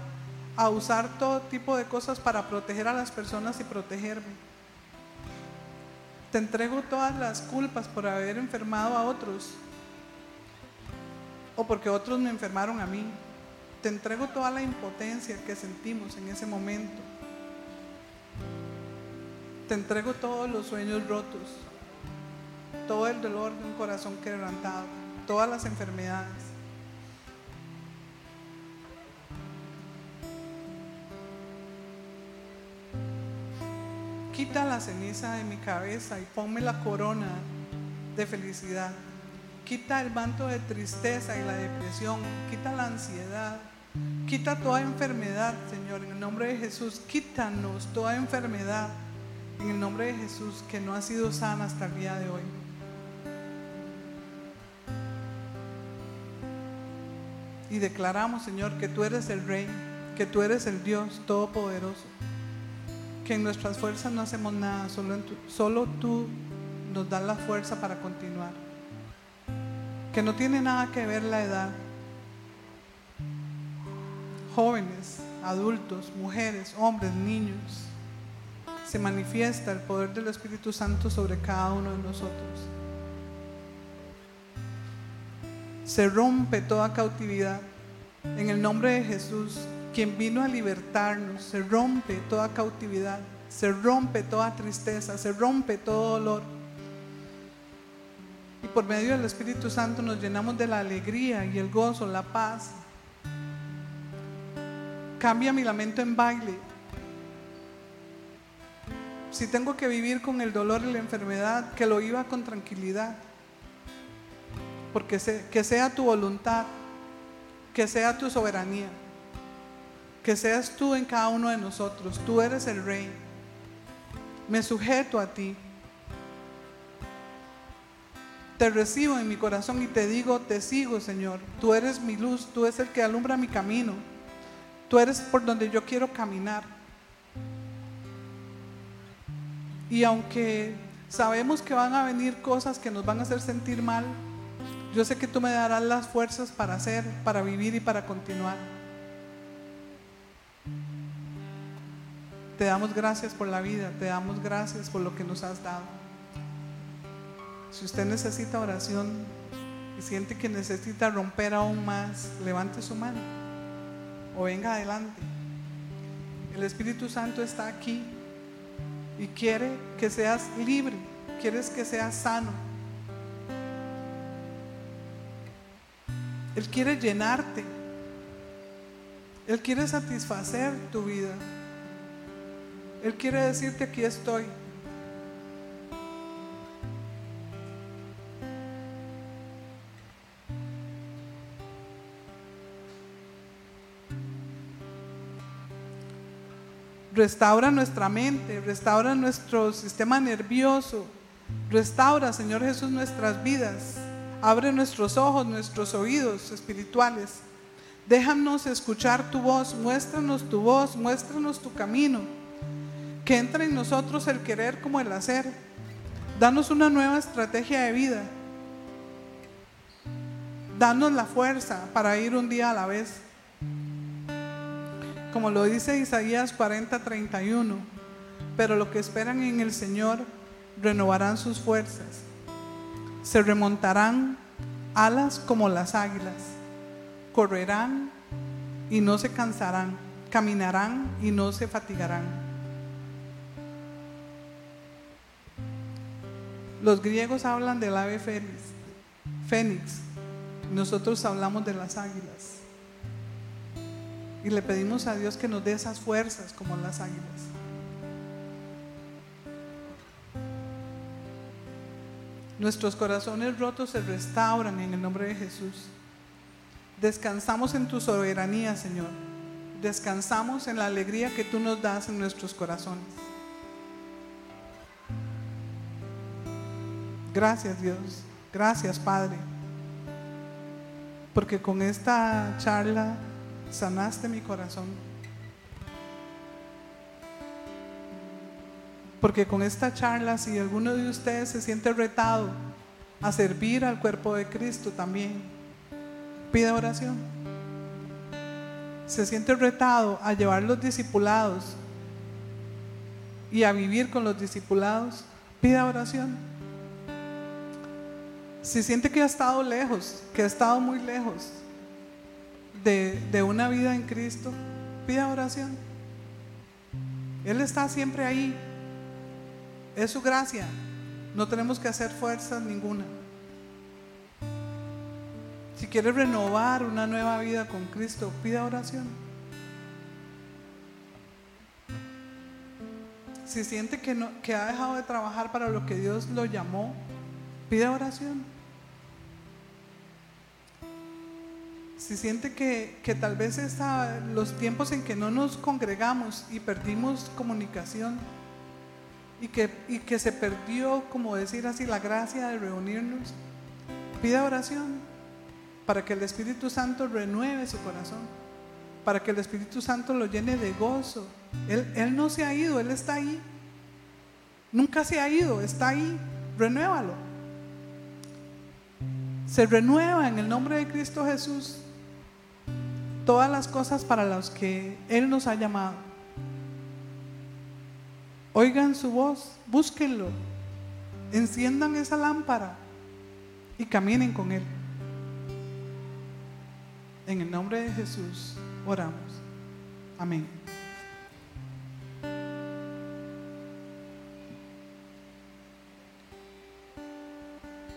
a usar todo tipo de cosas para proteger a las personas y protegerme. Te entrego todas las culpas por haber enfermado a otros o porque otros me enfermaron a mí. Te entrego toda la impotencia que sentimos en ese momento. Te entrego todos los sueños rotos, todo el dolor de un corazón quebrantado, todas las enfermedades. Quita la ceniza de mi cabeza y ponme la corona de felicidad. Quita el manto de tristeza y la depresión. Quita la ansiedad. Quita toda enfermedad, Señor, en el nombre de Jesús. Quítanos toda enfermedad en el nombre de Jesús que no ha sido sana hasta el día de hoy. Y declaramos, Señor, que tú eres el Rey, que tú eres el Dios Todopoderoso, que en nuestras fuerzas no hacemos nada, solo, tú nos das la fuerza para continuar, que no tiene nada que ver la edad. Jóvenes, adultos, mujeres, hombres, niños, se manifiesta el poder del Espíritu Santo sobre cada uno de nosotros. Se rompe toda cautividad. En el nombre de Jesús, quien vino a libertarnos, se rompe toda cautividad, se rompe toda tristeza, se rompe todo dolor. Y por medio del Espíritu Santo nos llenamos de la alegría y el gozo, la paz. Cambia mi lamento en baile, si tengo que vivir con el dolor y la enfermedad, que lo viva con tranquilidad. Porque que sea tu voluntad, que sea tu soberanía, que seas tú en cada uno de nosotros. Tú eres el rey. Me sujeto a ti. Te recibo en mi corazón y te digo, te sigo, Señor. Tú eres mi luz, tú eres el que alumbra mi camino. Tú eres por donde yo quiero caminar. Y aunque sabemos que van a venir cosas que nos van a hacer sentir mal, yo sé que tú me darás las fuerzas para hacer, para vivir y para continuar. Te damos gracias por la vida, te damos gracias por lo que nos has dado. Si usted necesita oración y siente que necesita romper aún más, levante su mano o venga adelante. El Espíritu Santo está aquí y quiere que seas libre, quieres que seas sano. Él quiere llenarte. Él quiere satisfacer tu vida. Él quiere decirte aquí estoy. Restaura nuestra mente, restaura nuestro sistema nervioso, restaura, Señor Jesús, nuestras vidas. Abre nuestros ojos, nuestros oídos espirituales. Déjanos escuchar tu voz, muéstranos tu voz, muéstranos tu camino. Que entre en nosotros el querer como el hacer. Danos una nueva estrategia de vida. Danos la fuerza para ir un día a la vez. Como lo dice Isaías 40, 31. Pero lo que esperan en el Señor renovarán sus fuerzas. Se remontarán alas como las águilas. Correrán y no se cansarán. Caminarán y no se fatigarán. Los griegos hablan del ave fénix, fénix. Nosotros hablamos de las águilas. Y le pedimos a Dios que nos dé esas fuerzas como las águilas. Nuestros corazones rotos se restauran en el nombre de Jesús. Descansamos en tu soberanía, Señor. Descansamos en la alegría que tú nos das en nuestros corazones. Gracias Dios. Gracias Padre. Porque con esta charla sanaste mi corazón. Porque con esta charla, si alguno de ustedes se siente retado a servir al cuerpo de Cristo también, pida oración. Se siente retado a llevar los discipulados y a vivir con los discipulados, pida oración. Si siente que ha estado lejos, que ha estado muy lejos de, de una vida en Cristo, pida oración. Él está siempre ahí es su gracia. No tenemos que hacer fuerzas ninguna. Si quiere renovar una nueva vida con Cristo, pida oración. Si siente que, no, que ha dejado de trabajar para lo que Dios lo llamó, pida oración. Si siente que, que tal vez está los tiempos en que no nos congregamos y perdimos comunicación, y que, y que se perdió, como decir así, la gracia de reunirnos, pida oración para que el Espíritu Santo renueve su corazón, para que el Espíritu Santo lo llene de gozo. Él, él no se ha ido, Él está ahí. Nunca se ha ido, está ahí. Renuévalo. Se renueva en el nombre de Cristo Jesús todas las cosas para las que Él nos ha llamado. Oigan su voz, búsquenlo, enciendan esa lámpara y caminen con Él. En el nombre de Jesús oramos. Amén.